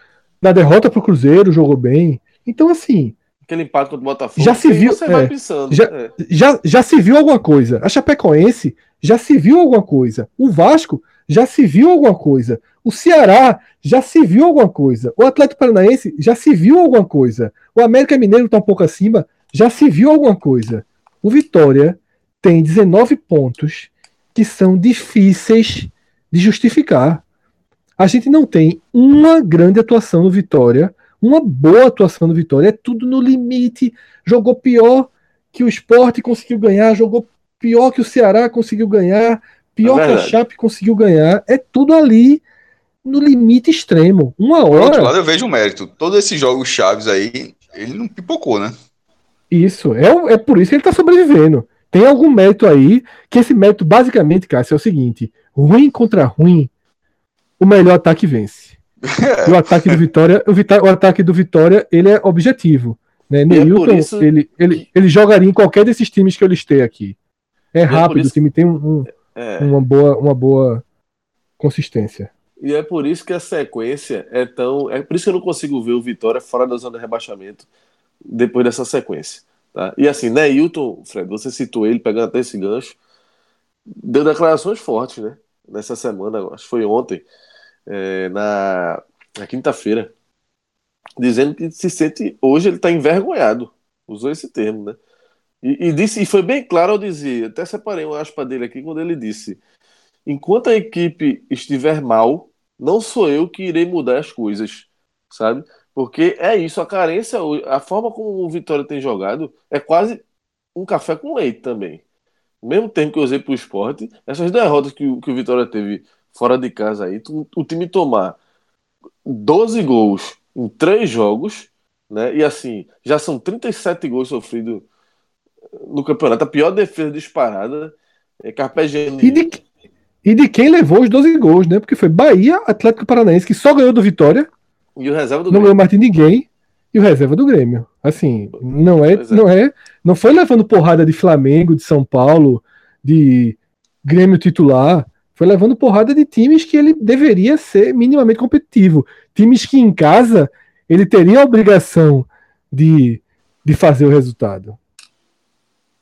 Na derrota pro Cruzeiro, jogou bem. Então, assim. Aquele empate contra o Botafogo. Já se viu. É, pensando, já, é. já, já se viu alguma coisa. A Chapecoense já se viu alguma coisa. O Vasco já se viu alguma coisa. O Ceará já se viu alguma coisa. O Atlético Paranaense já se viu alguma coisa. O América Mineiro está um pouco acima, já se viu alguma coisa. O Vitória tem 19 pontos que são difíceis de justificar. A gente não tem uma grande atuação no Vitória, uma boa atuação no Vitória. É tudo no limite. Jogou pior que o Esporte conseguiu ganhar, jogou pior que o Ceará conseguiu ganhar, pior é que a Chape conseguiu ganhar. É tudo ali no limite extremo. Uma hora. Por outro lado, eu vejo o mérito. Todos esses jogos chaves aí, ele não pipocou, né? Isso. É, é por isso que ele tá sobrevivendo. Tem algum mérito aí, que esse mérito, basicamente, Cássio, é o seguinte: ruim contra ruim, o melhor ataque vence. O ataque do Vitória, o, Vita, o, ataque do Vitória, ele é objetivo. Né? Neilton, é ele, ele, ele jogaria em qualquer desses times que eu listei aqui. É, é rápido, é o time tem um, um, é. uma, boa, uma boa consistência. E é por isso que a sequência é tão. É por isso que eu não consigo ver o Vitória fora da zona de rebaixamento depois dessa sequência. Tá? E assim, né, Hilton, Fred, você citou ele, pegando até esse gancho, deu declarações fortes, né? Nessa semana, acho que foi ontem, é, na, na quinta-feira, dizendo que se sente. Hoje ele está envergonhado. Usou esse termo, né? E, e, disse, e foi bem claro ao dizer, até separei uma aspa dele aqui, quando ele disse: enquanto a equipe estiver mal, não sou eu que irei mudar as coisas, sabe? Porque é isso, a carência, a forma como o Vitória tem jogado é quase um café com leite também. O mesmo tempo que eu usei para o esporte, essas derrotas que, que o Vitória teve fora de casa aí, o time tomar 12 gols em três jogos, né? E assim, já são 37 gols sofridos no campeonato, a pior defesa disparada. É Carpegiani. E e de quem levou os 12 gols, né? Porque foi Bahia, Atlético Paranaense, que só ganhou do Vitória. E o reserva do Não ganhou mais de ninguém. E o reserva do Grêmio. Assim, não é, é, não é. Não foi levando porrada de Flamengo, de São Paulo, de Grêmio titular. Foi levando porrada de times que ele deveria ser minimamente competitivo. Times que em casa ele teria a obrigação de, de fazer o resultado.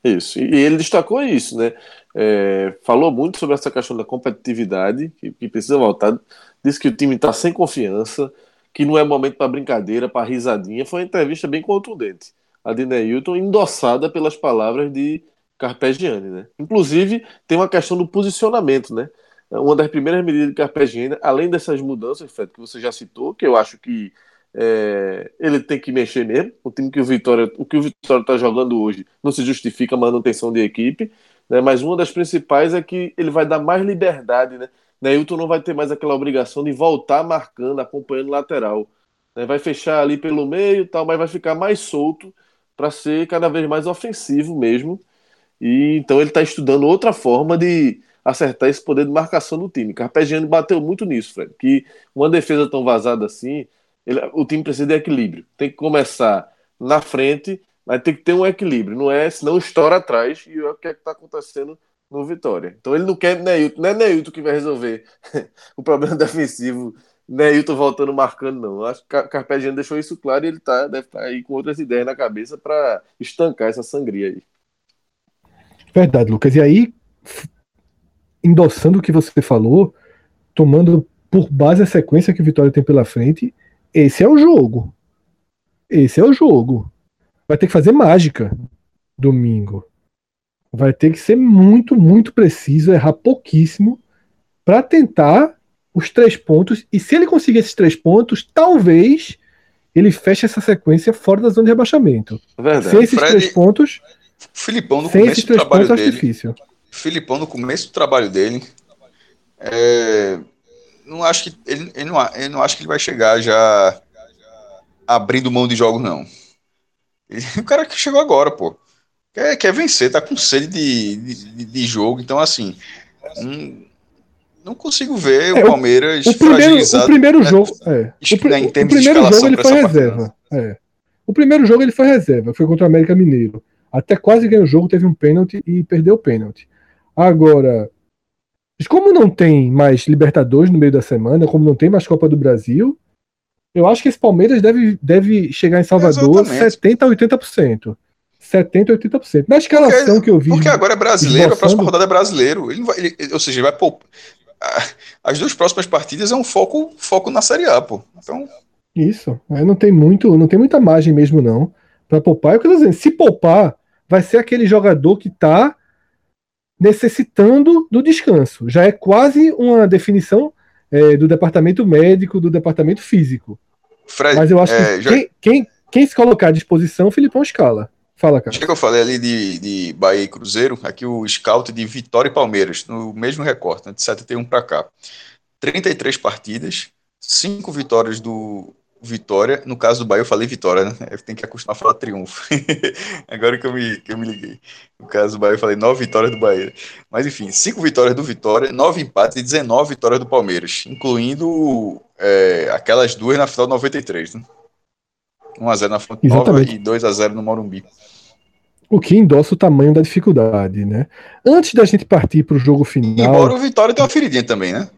Isso, e ele destacou isso, né? É, falou muito sobre essa questão da competitividade, que, que precisa voltar. Disse que o time está sem confiança, que não é momento para brincadeira, para risadinha. Foi uma entrevista bem contundente. A de Neilton, endossada pelas palavras de Carpegiani, né? Inclusive, tem uma questão do posicionamento, né? Uma das primeiras medidas de Carpegiani, além dessas mudanças, Fred, que você já citou, que eu acho que é, ele tem que mexer mesmo. O time que o Vitória, o que o Vitória está jogando hoje não se justifica a manutenção de equipe. Né? Mas uma das principais é que ele vai dar mais liberdade, né? Neilton não vai ter mais aquela obrigação de voltar marcando, acompanhando o lateral. Né? Vai fechar ali pelo meio, tal, mas vai ficar mais solto para ser cada vez mais ofensivo mesmo. E então ele está estudando outra forma de acertar esse poder de marcação do time. Carpegiani bateu muito nisso, Fred, que uma defesa tão vazada assim ele, o time precisa de equilíbrio. Tem que começar na frente, mas tem que ter um equilíbrio. Não é, senão estoura atrás e é o que é está acontecendo no Vitória. Então ele não quer Neilton, não é Neilton que vai resolver o problema defensivo. Neilton voltando marcando, não. Acho que Carpegiani deixou isso claro e ele tá, deve estar tá aí com outras ideias na cabeça para estancar essa sangria aí. Verdade, Lucas. E aí, endossando o que você falou, tomando por base a sequência que o Vitória tem pela frente, esse é o jogo. Esse é o jogo. Vai ter que fazer mágica domingo. Vai ter que ser muito, muito preciso, errar pouquíssimo para tentar os três pontos. E se ele conseguir esses três pontos, talvez ele feche essa sequência fora da zona de rebaixamento. Verdade. Sem esses Fred, três pontos. Filipão no começo do trabalho pontos, dele. Difícil. Filipão no começo do trabalho dele. É, não acho que ele, ele, não, ele não acho que ele vai chegar já abrindo mão de jogos, não. Ele, o cara que chegou agora, pô. Quer, quer vencer, tá com sede de, de, de jogo. Então, assim, um, não consigo ver é, o Palmeiras o, o primeiro, o primeiro né, jogo, é. o, né, o primeiro jogo ele foi reserva. É. O primeiro jogo ele foi reserva, foi contra o América Mineiro. Até quase ganhou o jogo, teve um pênalti e perdeu o pênalti. Agora, Como não tem mais Libertadores no meio da semana, como não tem mais Copa do Brasil, eu acho que esse Palmeiras deve, deve chegar em Salvador Exatamente. 70% a 80%. 70% a 80%. Na escalação porque, que eu vi. Porque agora é brasileiro, esboçando... a próxima rodada é brasileiro. Ele vai, ele, ou seja, ele vai poupar. As duas próximas partidas é um foco, foco na Série A, pô. Então. Isso. Não tem muito, não tem muita margem mesmo, não. Pra poupar. Eu quero dizer, se poupar, vai ser aquele jogador que tá necessitando do descanso. Já é quase uma definição é, do departamento médico, do departamento físico. Fred, Mas eu acho é, que já... quem, quem, quem, se colocar à disposição, o Filipão escala. Fala, cara. Já que eu falei ali de, de Bahia e Cruzeiro, aqui o scout de Vitória e Palmeiras, no mesmo recorte, né, de 71 para cá. 33 partidas, 5 vitórias do Vitória. No caso do Bahia, eu falei Vitória, né? Tem que acostumar a falar triunfo. Agora que eu, me, que eu me liguei. No caso do Bahia, eu falei 9 vitórias do Bahia. Mas enfim, 5 vitórias do Vitória, 9 empates e 19 vitórias do Palmeiras, incluindo é, aquelas duas na final de 93, né? 1x0 na Fonte Nova e 2x0 no Morumbi. O que endossa o tamanho da dificuldade, né? Antes da gente partir para o jogo final. Embora o Vitória tenha uma feridinha também, né?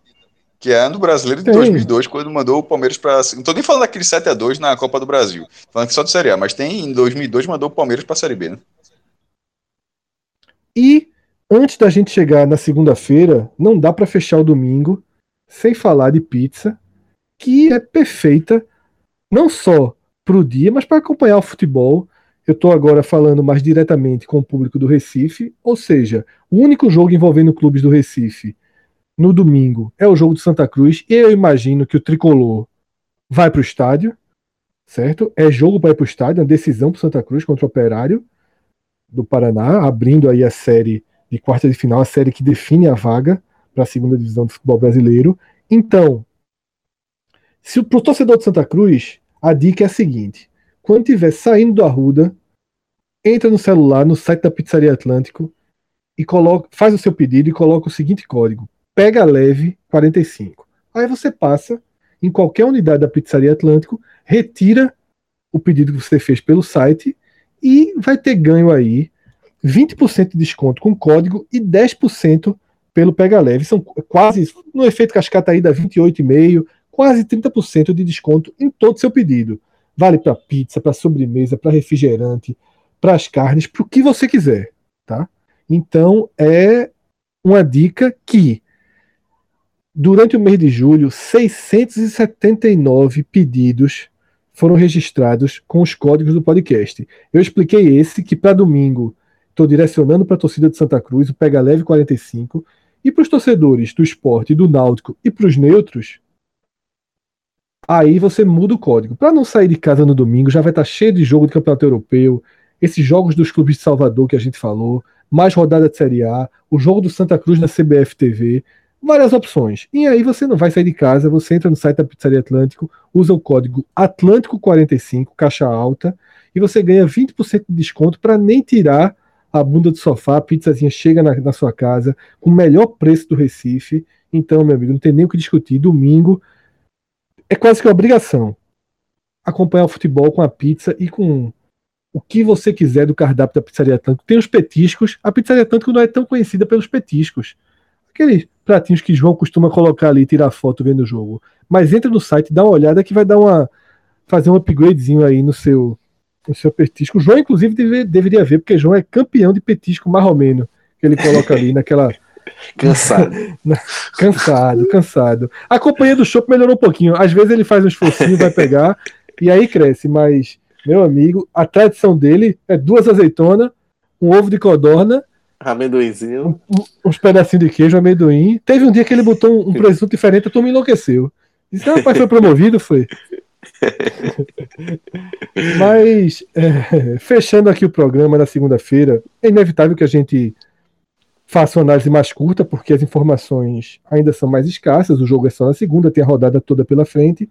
Que é no brasileiro de tem. 2002, quando mandou o Palmeiras para. Não tô nem falando daquele 7x2 na Copa do Brasil. Falando que só do Série A, mas tem em 2002 mandou o Palmeiras para a Série B, né? E antes da gente chegar na segunda-feira, não dá para fechar o domingo sem falar de pizza, que é perfeita não só para o dia, mas para acompanhar o futebol. Eu estou agora falando mais diretamente com o público do Recife, ou seja, o único jogo envolvendo clubes do Recife no domingo é o jogo do Santa Cruz, e eu imagino que o tricolor vai para o estádio, certo? É jogo para ir para o estádio, uma decisão para Santa Cruz contra o Operário do Paraná, abrindo aí a série de quarta de final, a série que define a vaga para a segunda divisão do futebol brasileiro. Então, se o torcedor de Santa Cruz a dica é a seguinte: quando estiver saindo do Arruda, entra no celular, no site da Pizzaria Atlântico e coloca, faz o seu pedido e coloca o seguinte código: pega leve 45. Aí você passa em qualquer unidade da Pizzaria Atlântico, retira o pedido que você fez pelo site e vai ter ganho aí 20% de desconto com código e 10% pelo Pega Leve. São quase, no efeito cascata aí dá 28,5, quase 30% de desconto em todo o seu pedido. Vale para pizza, para sobremesa, para refrigerante, para as carnes, para o que você quiser, tá? Então é uma dica que durante o mês de julho, 679 pedidos foram registrados com os códigos do podcast. Eu expliquei esse que para domingo estou direcionando para a torcida de Santa Cruz, o Pega Leve 45, e para os torcedores do esporte, do Náutico e para os neutros, Aí você muda o código. Para não sair de casa no domingo, já vai estar tá cheio de jogo de campeonato europeu, esses jogos dos clubes de Salvador que a gente falou, mais rodada de Série A, o jogo do Santa Cruz na CBF TV, várias opções. E aí você não vai sair de casa, você entra no site da Pizzaria Atlântico, usa o código Atlântico45, caixa alta, e você ganha 20% de desconto para nem tirar a bunda do sofá, a pizzazinha chega na, na sua casa com o melhor preço do Recife. Então, meu amigo, não tem nem o que discutir. Domingo, é quase que obrigação acompanhar o futebol com a pizza e com o que você quiser do cardápio da Pizzaria Atlântico. Tem os petiscos. A Pizzaria Atlântico não é tão conhecida pelos petiscos. Aqueles pratinhos que João costuma colocar ali e tirar foto vendo o jogo. Mas entra no site, dá uma olhada que vai dar uma fazer um upgradezinho aí no seu no seu petisco. O João inclusive deve, deveria ver porque João é campeão de petisco marromeno que ele coloca ali naquela Cansado. cansado, cansado. A companhia do show melhorou um pouquinho. Às vezes ele faz um esforcinho, vai pegar, e aí cresce. Mas, meu amigo, a tradição dele é duas azeitonas, um ovo de codorna, amendoinzinho, um, uns pedacinhos de queijo, amendoim. Teve um dia que ele botou um, um presunto diferente, a turma enlouqueceu. Disse, ah, rapaz, foi promovido, foi. Mas, é, fechando aqui o programa na segunda-feira, é inevitável que a gente faço análise mais curta, porque as informações ainda são mais escassas, o jogo é só na segunda, tem a rodada toda pela frente.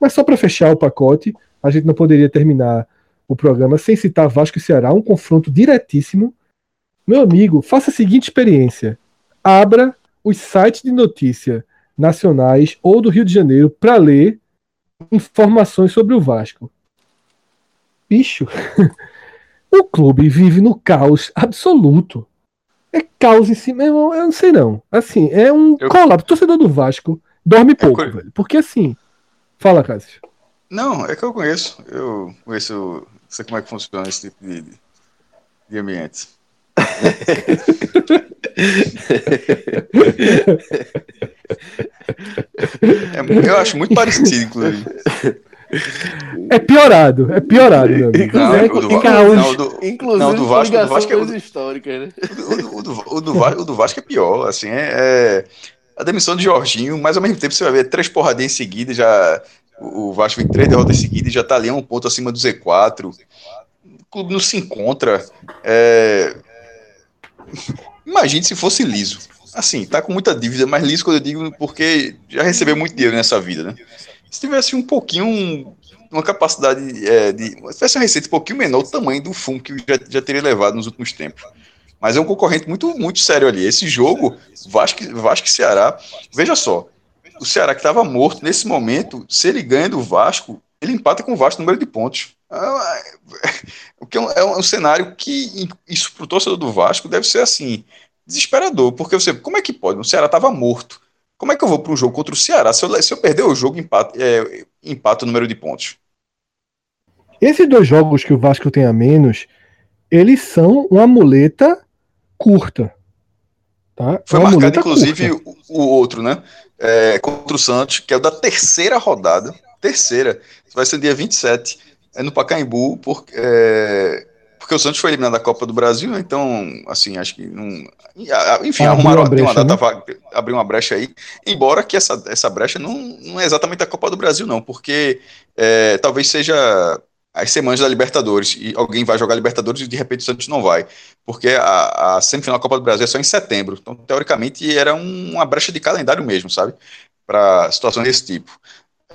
Mas só para fechar o pacote, a gente não poderia terminar o programa sem citar Vasco e Ceará, um confronto diretíssimo. Meu amigo, faça a seguinte experiência: abra os sites de notícia nacionais ou do Rio de Janeiro para ler informações sobre o Vasco. Bicho, o clube vive no caos absoluto É caos em si, meu irmão, eu não sei não. Assim, é um Eu- colapso. Torcedor do Vasco dorme pouco, co- velho. Porque assim. Fala, Cássio. Não, é que eu conheço. Eu conheço, sei como é que funciona esse tipo de, de ambiente. É, eu acho muito parecido, inclusive. É piorado, é piorado, meu amigo. Não, é, o do, é não, o do, Inclusive, não, o do Vasco, o do Vasco é o, histórica, né? o, do, o, do, o, do, Va- o do Vasco é pior, assim, é, é a demissão de Jorginho, mas ao mesmo tempo você vai ver três porradinhas em seguida, já o Vasco vem três derrotas em seguida e já tá ali a um ponto acima do Z4. O clube não se encontra. é, Imagine se fosse liso. Assim, tá com muita dívida, mas liso quando eu digo porque já recebeu muito dinheiro nessa vida, né? Se tivesse um pouquinho, uma capacidade é, de. Se tivesse uma receita um pouquinho menor, o tamanho do fumo que já, já teria levado nos últimos tempos. Mas é um concorrente muito, muito sério ali. Esse jogo, Vasco, Vasco e Ceará, veja só, o Ceará que estava morto nesse momento, se ele ganha do Vasco, ele empata com o Vasco no número de pontos. Ah, O que é um, é um cenário que isso para o torcedor do Vasco deve ser assim desesperador, porque você, como é que pode? O Ceará estava morto. Como é que eu vou para um jogo contra o Ceará? Se eu, se eu perder o jogo, empata, é, empata o número de pontos. Esses dois jogos que o Vasco tem a menos, eles são uma muleta curta. Tá? Foi uma marcado, inclusive, o, o outro, né? É, contra o Santos, que é o da terceira rodada. Terceira. Vai ser dia 27. É no Pacaembu, porque, é, porque o Santos foi eliminado da Copa do Brasil, né? então, assim, acho que não. Enfim, Abriu arrumaram uma tem uma brecha, data né? abriu uma brecha aí. Embora que essa, essa brecha não, não é exatamente a Copa do Brasil, não, porque é, talvez seja as semanas da Libertadores e alguém vai jogar Libertadores e de repente o Santos não vai, porque a, a semifinal da Copa do Brasil é só em setembro, então teoricamente era um- uma brecha de calendário mesmo, sabe, para situações desse tipo.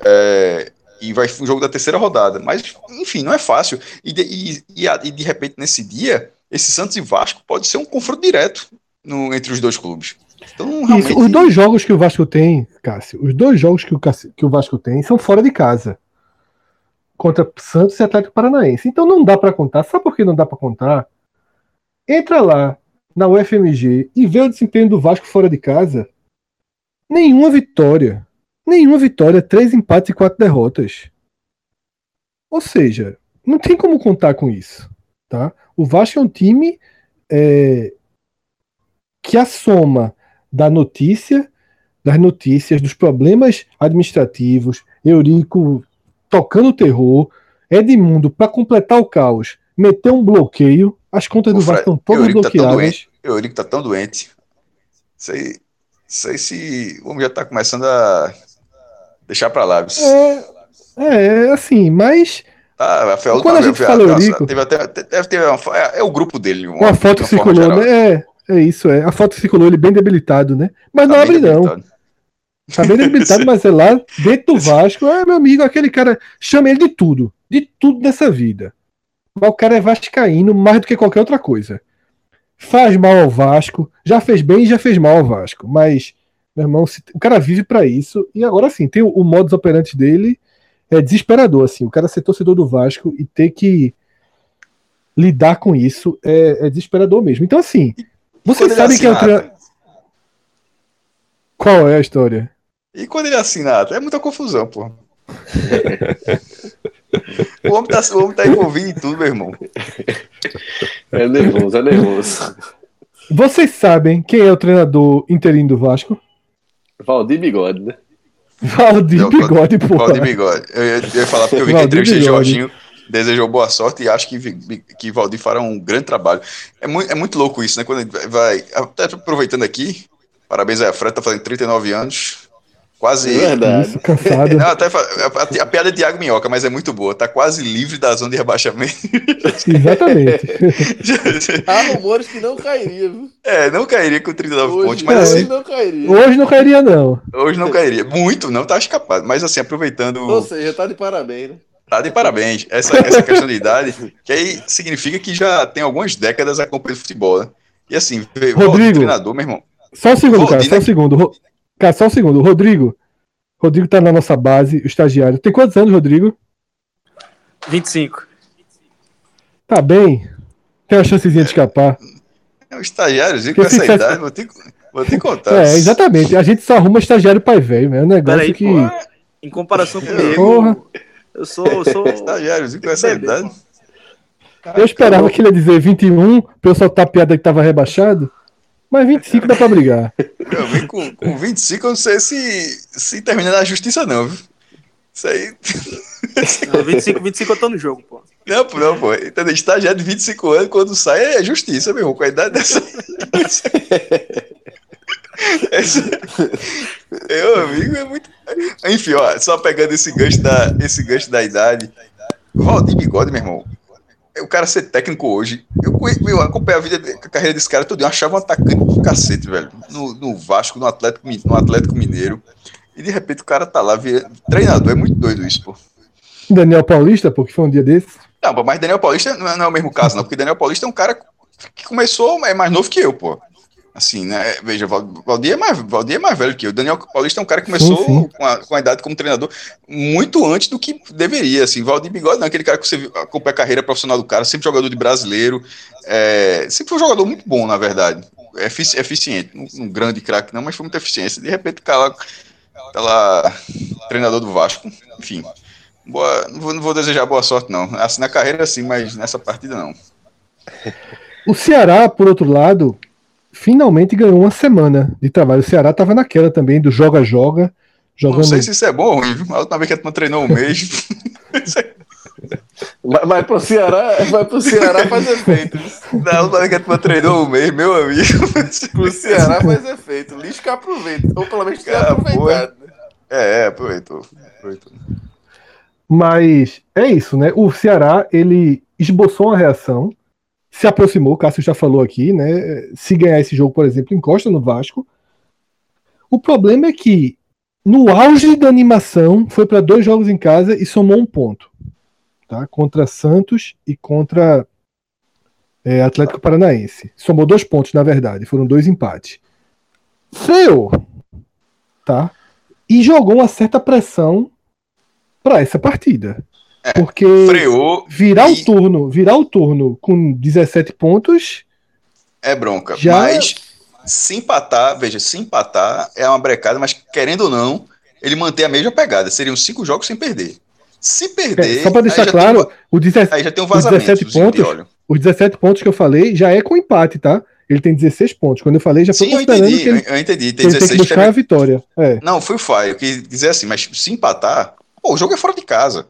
É, e vai um jogo da terceira rodada, mas enfim, não é fácil. E de, e, e, a- e de repente nesse dia, esse Santos e Vasco pode ser um confronto direto no- entre os dois clubes. Então realmente Isso, os dois jogos que o Vasco tem, Cássio, os dois jogos que o, que o Vasco tem são fora de casa. Contra Santos e Atlético Paranaense. Então não dá pra contar. Sabe por que não dá pra contar? Entra lá na UFMG e vê o desempenho do Vasco fora de casa. Nenhuma vitória. Nenhuma vitória, três empates e quatro derrotas. Ou seja, não tem como contar com isso. Tá? O Vasco é um time é, que a soma da notícia, das notícias, dos problemas administrativos, Eurico tocando terror, Edmundo, para completar o caos, meteu um bloqueio, as contas O do Vasco estão todas Eurico tá tão bloqueadas. doente. o Eurico tá tão doente. Sei, sei se o homem já tá começando a deixar pra lá. viu? É, é, assim, mas Tá, foi a Quando a última gente vez- fala foi- Eurico- Teve até, deve ter uma, é, é o grupo dele. uma foto uma forma circulou, geral. né? É, é isso, é. A foto circulou ele bem debilitado, né? Mas Tá não abre, não. Tá bem debilitado, mas é lá dentro do Vasco. É, meu amigo, aquele cara. Chama ele de tudo. De tudo nessa vida. Mas o cara é vascaíno mais do que qualquer outra coisa. Faz mal ao Vasco. Já fez bem e já fez mal ao Vasco. Mas, meu irmão, se- o cara vive pra isso. E agora sim, tem o, o modus operandi dele. É desesperador, assim. O cara ser torcedor do Vasco e ter que lidar com isso é, é desesperador mesmo. Então, assim, vocês sabem que é o ata- Qual é a história? E quando ele assina ata, é muita confusão, pô. o, homem tá, o homem tá envolvido em tudo, meu irmão. É nervoso, é nervoso. Vocês sabem quem é o treinador interino do Vasco? Valdir Bigode, né? Valdir Não, Bigode, pô. Valdir Bigode. Eu ia, eu ia falar porque eu vi que Bigode. Jorginho desejou boa sorte e acho que, que Valdir fará um grande trabalho. É muito, é muito louco isso, né? Quando ele vai, vai- Até aproveitando aqui, parabéns a Fred, tá fazendo 39 anos. Quase. É verdade. Isso, cansado. Não, até fa- a, a piada é de Thiago Minhoca, mas é muito boa. Tá quase livre da zona de rebaixamento. Exatamente. Há rumores que não cairia, viu? é, não cairia com 39 Hoje, pontos, mas é. assim, não cairia. Hoje não cairia, não. hoje não cairia. Muito, não tá escapado. Mas assim, aproveitando. Ou seja, tá de parabéns, né? Tá de parabéns. Essa, essa questão de idade, que aí significa que já tem algumas décadas acompanhando futebol, né? E assim, Rodrigo. o treinador, meu irmão. Só um segundo, cara. Valdir, Só um segundo. Cara, só um segundo. Rodrigo. Rodrigo tá na nossa base, o estagiário. Tem quantos anos, Rodrigo? 25. Tá bem. Tem uma chancezinha de escapar. É, um estagiáriozinho com essa idade, vou te, vou te contar. É, exatamente. A gente só arruma estagiário pai velho, é um negócio Peraí, que. pô, em comparação comigo, Porra. eu sou. eu sou Estagiáriozinho com essa idade. Eu esperava que ele ia dizer 21, pra eu soltar a piada que tava rebaixado. Mas 25 dá pra brigar. Meu amigo, com, com 25, eu não sei se, se termina na justiça, não, viu? Isso aí. Não, 25, 25 eu tô no jogo, pô. Não, pô, não, pô. Entendeu? Estagiário de 25 anos, quando sai, é justiça, meu irmão. Com a idade dessa. Esse- Meu amigo é muito. Enfim, ó, só pegando esse gancho da, esse gancho da idade. Valdir Bigode, meu irmão. O cara ser técnico hoje. Eu, eu acompanhei a, vida, a carreira desse cara todo. Eu achava um atacante do cacete, velho. No, no Vasco, no Atlético, no Atlético Mineiro. E de repente o cara tá lá, vira, treinador. É muito doido isso, pô. Daniel Paulista, pô, que foi um dia desse. Não, mas Daniel Paulista não é, não é o mesmo caso, não, porque Daniel Paulista é um cara que começou, é mais novo que eu, pô. Assim, né? Veja, Val- Valdir é mais, Valdir é mais velho que eu. Daniel Paulista é um cara que começou Sim, sim. Com, a, com a idade como treinador muito antes do que deveria. Assim, Valdir Bigode não é aquele cara que você acompanha a carreira profissional do cara, sempre jogador de brasileiro. é, sempre foi um jogador muito bom, na verdade. Efici- eficiente. Um, um grande craque, não, mas foi muito eficiente. De repente, o cara tá lá, treinador do Vasco. Enfim. Boa, não, vou, não vou desejar boa sorte, não. Assim, na carreira, sim, mas nessa partida, não. O Ceará, por outro lado, finalmente ganhou uma semana de trabalho. O Ceará tava naquela também do joga-joga, Não jogando. sei se isso é bom viu? A última vez que a turma treinou um mês. Mas, mas pro Ceará, mas pro Ceará faz efeito. Na última vez que a turma treinou um mês, meu amigo. Pro Ceará faz efeito. Lixo que aproveita. Ou pelo menos tem Cara, aproveitado. né? É, é, aproveitou. aproveitou. Mas é isso, né? O Ceará, ele esboçou uma reação, se aproximou, o Cássio já falou aqui, né? Se ganhar esse jogo, por exemplo, encosta no Vasco. O problema é que, no auge da animação, foi para dois jogos em casa e somou um ponto. Tá? Contra Santos e contra é, Atlético Paranaense. Somou dois pontos, na verdade. Foram dois empates. Freou. Tá? E jogou uma certa pressão para essa partida. Porque Freou virar e- o turno, virar o turno com 17 pontos, é bronca. Já- Mas se empatar, veja, se empatar é uma brecada, mas querendo ou não, ele mantém a mesma pegada. Seriam cinco jogos sem perder. Se perder. é, só para deixar claro, Tem, o 17 aí já tem um os vazamento. 17 de pontos, óleo. os 17 pontos que eu falei já é com empate, tá? Ele tem 16 pontos. Quando eu falei, já foi Sim, eu considerando entendi. que ele, Eu entendi. que Tem ele tem que 16 buscar também. a vitória. É. Não, foi o falho. Eu quis dizer assim, mas se empatar, pô, o jogo é fora de casa.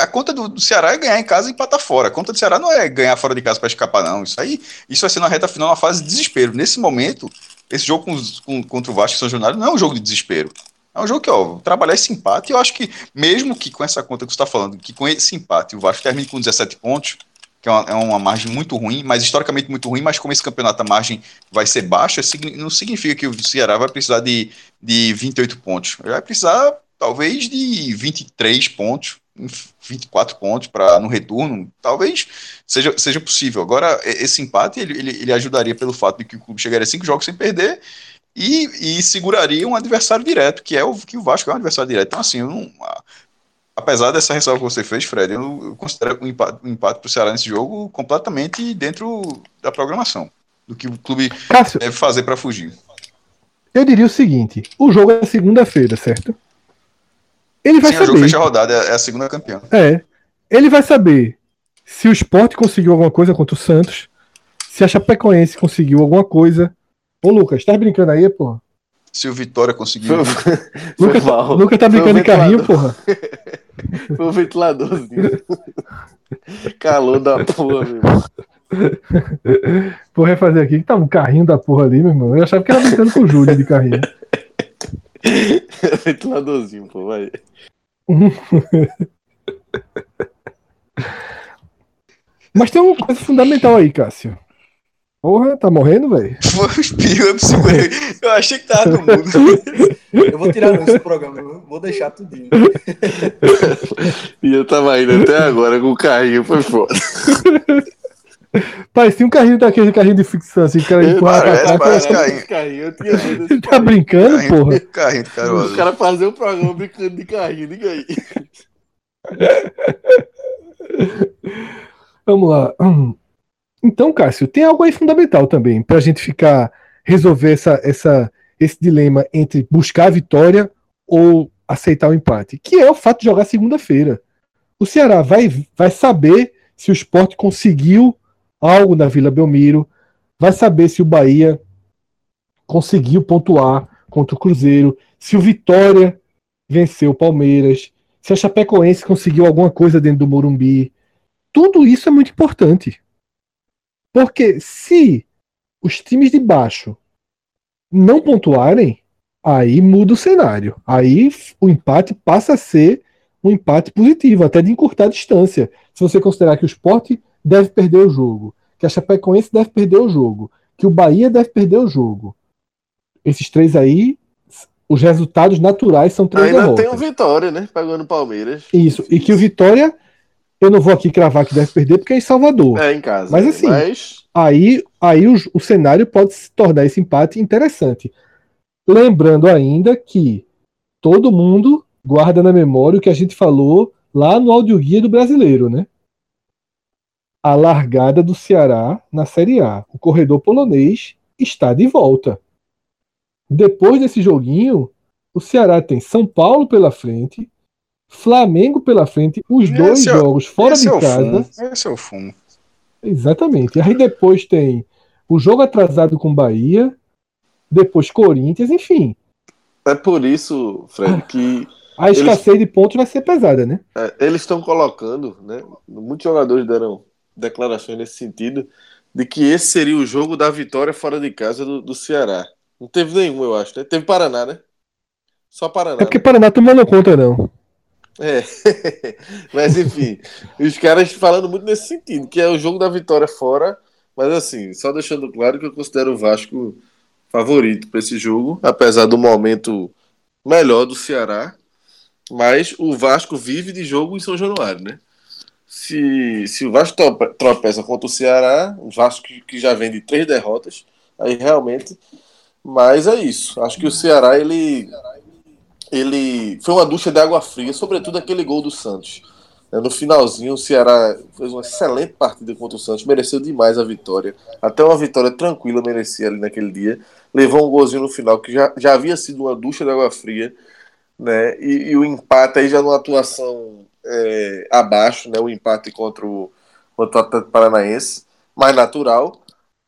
A conta do, do Ceará é ganhar em casa e empatar fora. A conta do Ceará não é ganhar fora de casa para escapar, não. Isso aí, isso vai ser na reta final, uma fase de desespero. Nesse momento, esse jogo com com- contra o Vasco e São Januário não é um jogo de desespero. É um jogo que, ó, trabalhar esse empate, eu acho que, mesmo que com essa conta que você está falando, que com esse empate o Vasco termine com 17 pontos, que é uma, é uma margem muito ruim, mas historicamente muito ruim, mas como esse campeonato a margem vai ser baixa, não significa que o Ceará vai precisar de, de 28 pontos. Ele vai precisar, talvez, de 23 pontos, 24 pontos para no retorno. Talvez seja, seja possível. Agora, esse empate ele, ele, ele ajudaria pelo fato de que o clube chegaria a cinco jogos sem perder e, e seguraria um adversário direto, que é o que o Vasco é um adversário direto. Então, assim, eu não, apesar dessa ressalva que você fez, Fred, eu, eu considero o empate, o empate para o Ceará nesse jogo completamente dentro da programação, do que o clube Cássio, deve fazer para fugir. eu diria o seguinte: o jogo é segunda-feira, certo? Ele vai Sim, o saber. fecha a rodada, é a segunda campeã. É. Ele vai saber se o Sport conseguiu alguma coisa contra o Santos, se a Chapecoense conseguiu alguma coisa. Ô, Lucas, tá brincando aí, porra? Se o Vitória conseguiu. Foi, foi Lucas, mal. Lucas tá brincando de carrinho, porra. Foi o ventiladorzinho. Calor da porra, meu irmão. Vou refazer aqui, que tá um carrinho da porra ali, meu irmão. Eu achava que era brincando com o Júlio de carrinho. Ventiladorzinho, pô, vai. Mas tem uma coisa fundamental aí, Cássio. Porra, tá morrendo, velho? Eu segurei. Eu achei que tava no mundo. Eu vou tirar esse programa, eu vou deixar tudinho. E eu tava indo até agora com o carrinho, foi foda. Parecia um carrinho daquele carrinho de ficção, assim, cara empurra pra Parece, cá. parece Cara, carrinho. carrinho. Eu tinha medo desse Tá brincando, Carrinho, porra? carrinho de. Os caras fazer o programa brincando de carrinho, liga aí. Vamos lá. Então, Cássio, tem algo aí fundamental também para a gente ficar resolver essa, essa, esse dilema entre buscar a vitória ou aceitar o empate, que é o fato de jogar segunda-feira. O Ceará vai, vai saber se o esporte conseguiu algo na Vila Belmiro, vai saber se o Bahia conseguiu pontuar contra o Cruzeiro, se o Vitória venceu o Palmeiras, se a Chapecoense conseguiu alguma coisa dentro do Morumbi. Tudo isso é muito importante. Porque se os times de baixo não pontuarem, aí muda o cenário. Aí o empate passa a ser um empate positivo, até de encurtar a distância. Se você considerar que o esporte deve perder o jogo, que a Chapecoense deve perder o jogo, que o Bahia deve perder o jogo. Esses três aí, os resultados naturais são três Ainda derrotas. tem o Vitória, né? Pagando Palmeiras. Isso, e que o Vitória, eu não vou aqui cravar que deve perder, porque é em Salvador. É, em casa. Mas assim, Mas Aí, aí o, o cenário pode se tornar esse empate interessante. Lembrando ainda que todo mundo guarda na memória o que a gente falou lá no audioguia do brasileiro, né? A largada do Ceará na Série A. O corredor polonês está de volta. Depois desse joguinho, o Ceará tem São Paulo pela frente, Flamengo pela frente, os Esse dois é jogos fora de é casa. fumo. Esse é o fumo. Exatamente. Aí depois tem o jogo atrasado com Bahia, depois Corinthians, enfim. é por isso, Fred, que A escassez de pontos vai ser pesada, né? é, eles estão colocando, né? Muitos jogadores deram declarações nesse sentido, de que esse seria o jogo da vitória fora de casa do, do Ceará. Não teve nenhum, eu acho, né? Teve Paraná, né? Só Paraná. É porque Paraná tomou não conta, não. É. mas enfim, os caras falando muito nesse sentido, que é o jogo da vitória fora, mas assim, só deixando claro que eu considero o Vasco favorito para esse jogo, apesar do momento melhor do Ceará, mas o Vasco vive de jogo em São Januário, né? Se, se o Vasco trope- tropeça contra o Ceará, o Vasco que, já vem de três derrotas, aí realmente. Mas é isso. Acho que o Ceará ele ele foi uma ducha de água fria, sobretudo aquele gol do Santos. É, No finalzinho, o Ceará fez uma excelente partida contra o Santos, mereceu demais a vitória. Até uma vitória tranquila merecia ali naquele dia. Levou um golzinho no final, que já, já havia sido uma ducha de água fria, né? E, e o empate aí já numa atuação é, abaixo, né? O empate contra o, contra o Atlético Paranaense, mais natural,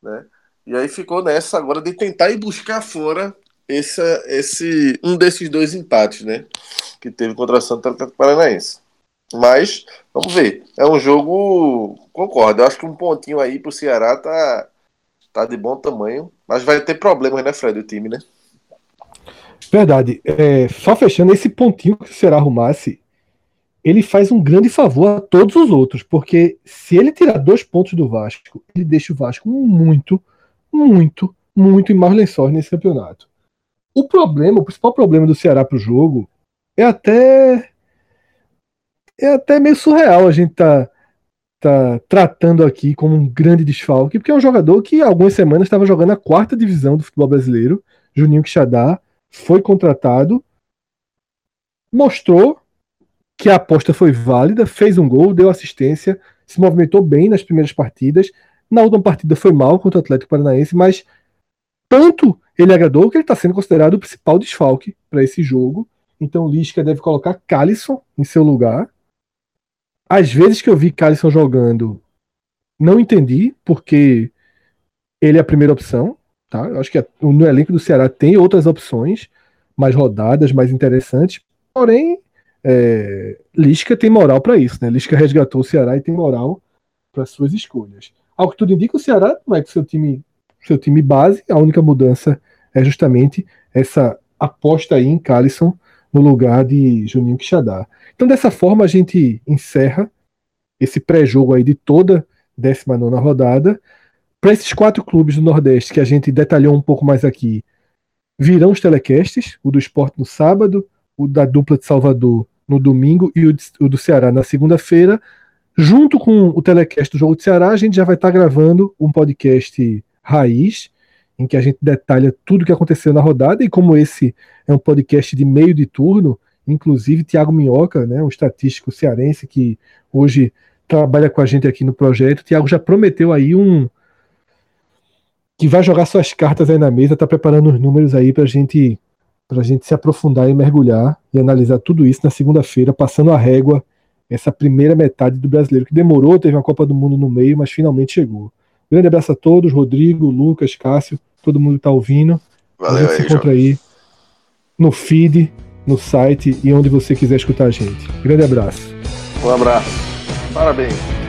né? E aí ficou nessa agora de tentar ir buscar fora esse, esse um desses dois empates, né? Que teve contra o Santos Atlético Paranaense. Mas, vamos ver. É um jogo. Concordo. Eu acho que um pontinho aí pro Ceará tá, tá de bom tamanho. Mas vai ter problemas, né, Fred? O time, né? Verdade. É, só fechando esse pontinho que o Ceará arrumasse, ele faz um grande favor a todos os outros, porque se ele tirar dois pontos do Vasco, ele deixa o Vasco muito, muito, muito em maus lençóis nesse campeonato. O problema, o principal problema do Ceará pro jogo é até é até meio surreal a gente tá, tá tratando aqui como um grande desfalque, porque é um jogador que há algumas semanas estava jogando a quarta divisão do futebol brasileiro, Juninho Quixadá, foi contratado, mostrou que a aposta foi válida, fez um gol, deu assistência, se movimentou bem nas primeiras partidas. Na última partida foi mal contra o Atlético Paranaense, mas tanto ele agradou que ele está sendo considerado o principal desfalque para esse jogo. Então o Lisca deve colocar Calisson em seu lugar. Às vezes que eu vi Calisson jogando, não entendi, porque ele é a primeira opção. Tá? Eu acho que no elenco do Ceará tem outras opções mais rodadas, mais interessantes. Porém, é, Lisca tem moral para isso, né? Lisca resgatou o Ceará e tem moral para suas escolhas. Ao que tudo indica, o Ceará vai com seu time, seu time base. A única mudança é justamente essa aposta aí em Calisson no lugar de Juninho Quixadá. Então, dessa forma, a gente encerra esse pré-jogo aí de toda 19 rodada. Para esses quatro clubes do Nordeste que a gente detalhou um pouco mais aqui, virão os telecasts: o do esporte no sábado, o da dupla de Salvador no domingo e o, o do Ceará na segunda-feira. Junto com o telecast do Jogo do Ceará, a gente já vai estar tá gravando um podcast raiz, em que a gente detalha tudo o que aconteceu na rodada. E como esse é um podcast de meio de turno, inclusive Tiago Minhoca, né, um estatístico cearense que hoje trabalha com a gente aqui no projeto. O Thiago já prometeu aí um. que vai jogar suas cartas aí na mesa, tá preparando os números aí pra gente, pra gente se aprofundar e mergulhar e analisar tudo isso na segunda-feira, passando a régua essa primeira metade do brasileiro, que demorou, teve uma Copa do Mundo no meio, mas finalmente chegou. Grande abraço a todos, Rodrigo, Lucas, Cássio, todo mundo que tá ouvindo. Valeu a gente aí, se encontra aí no feed, no site e onde você quiser escutar a gente. Grande abraço. Um abraço. Parabéns.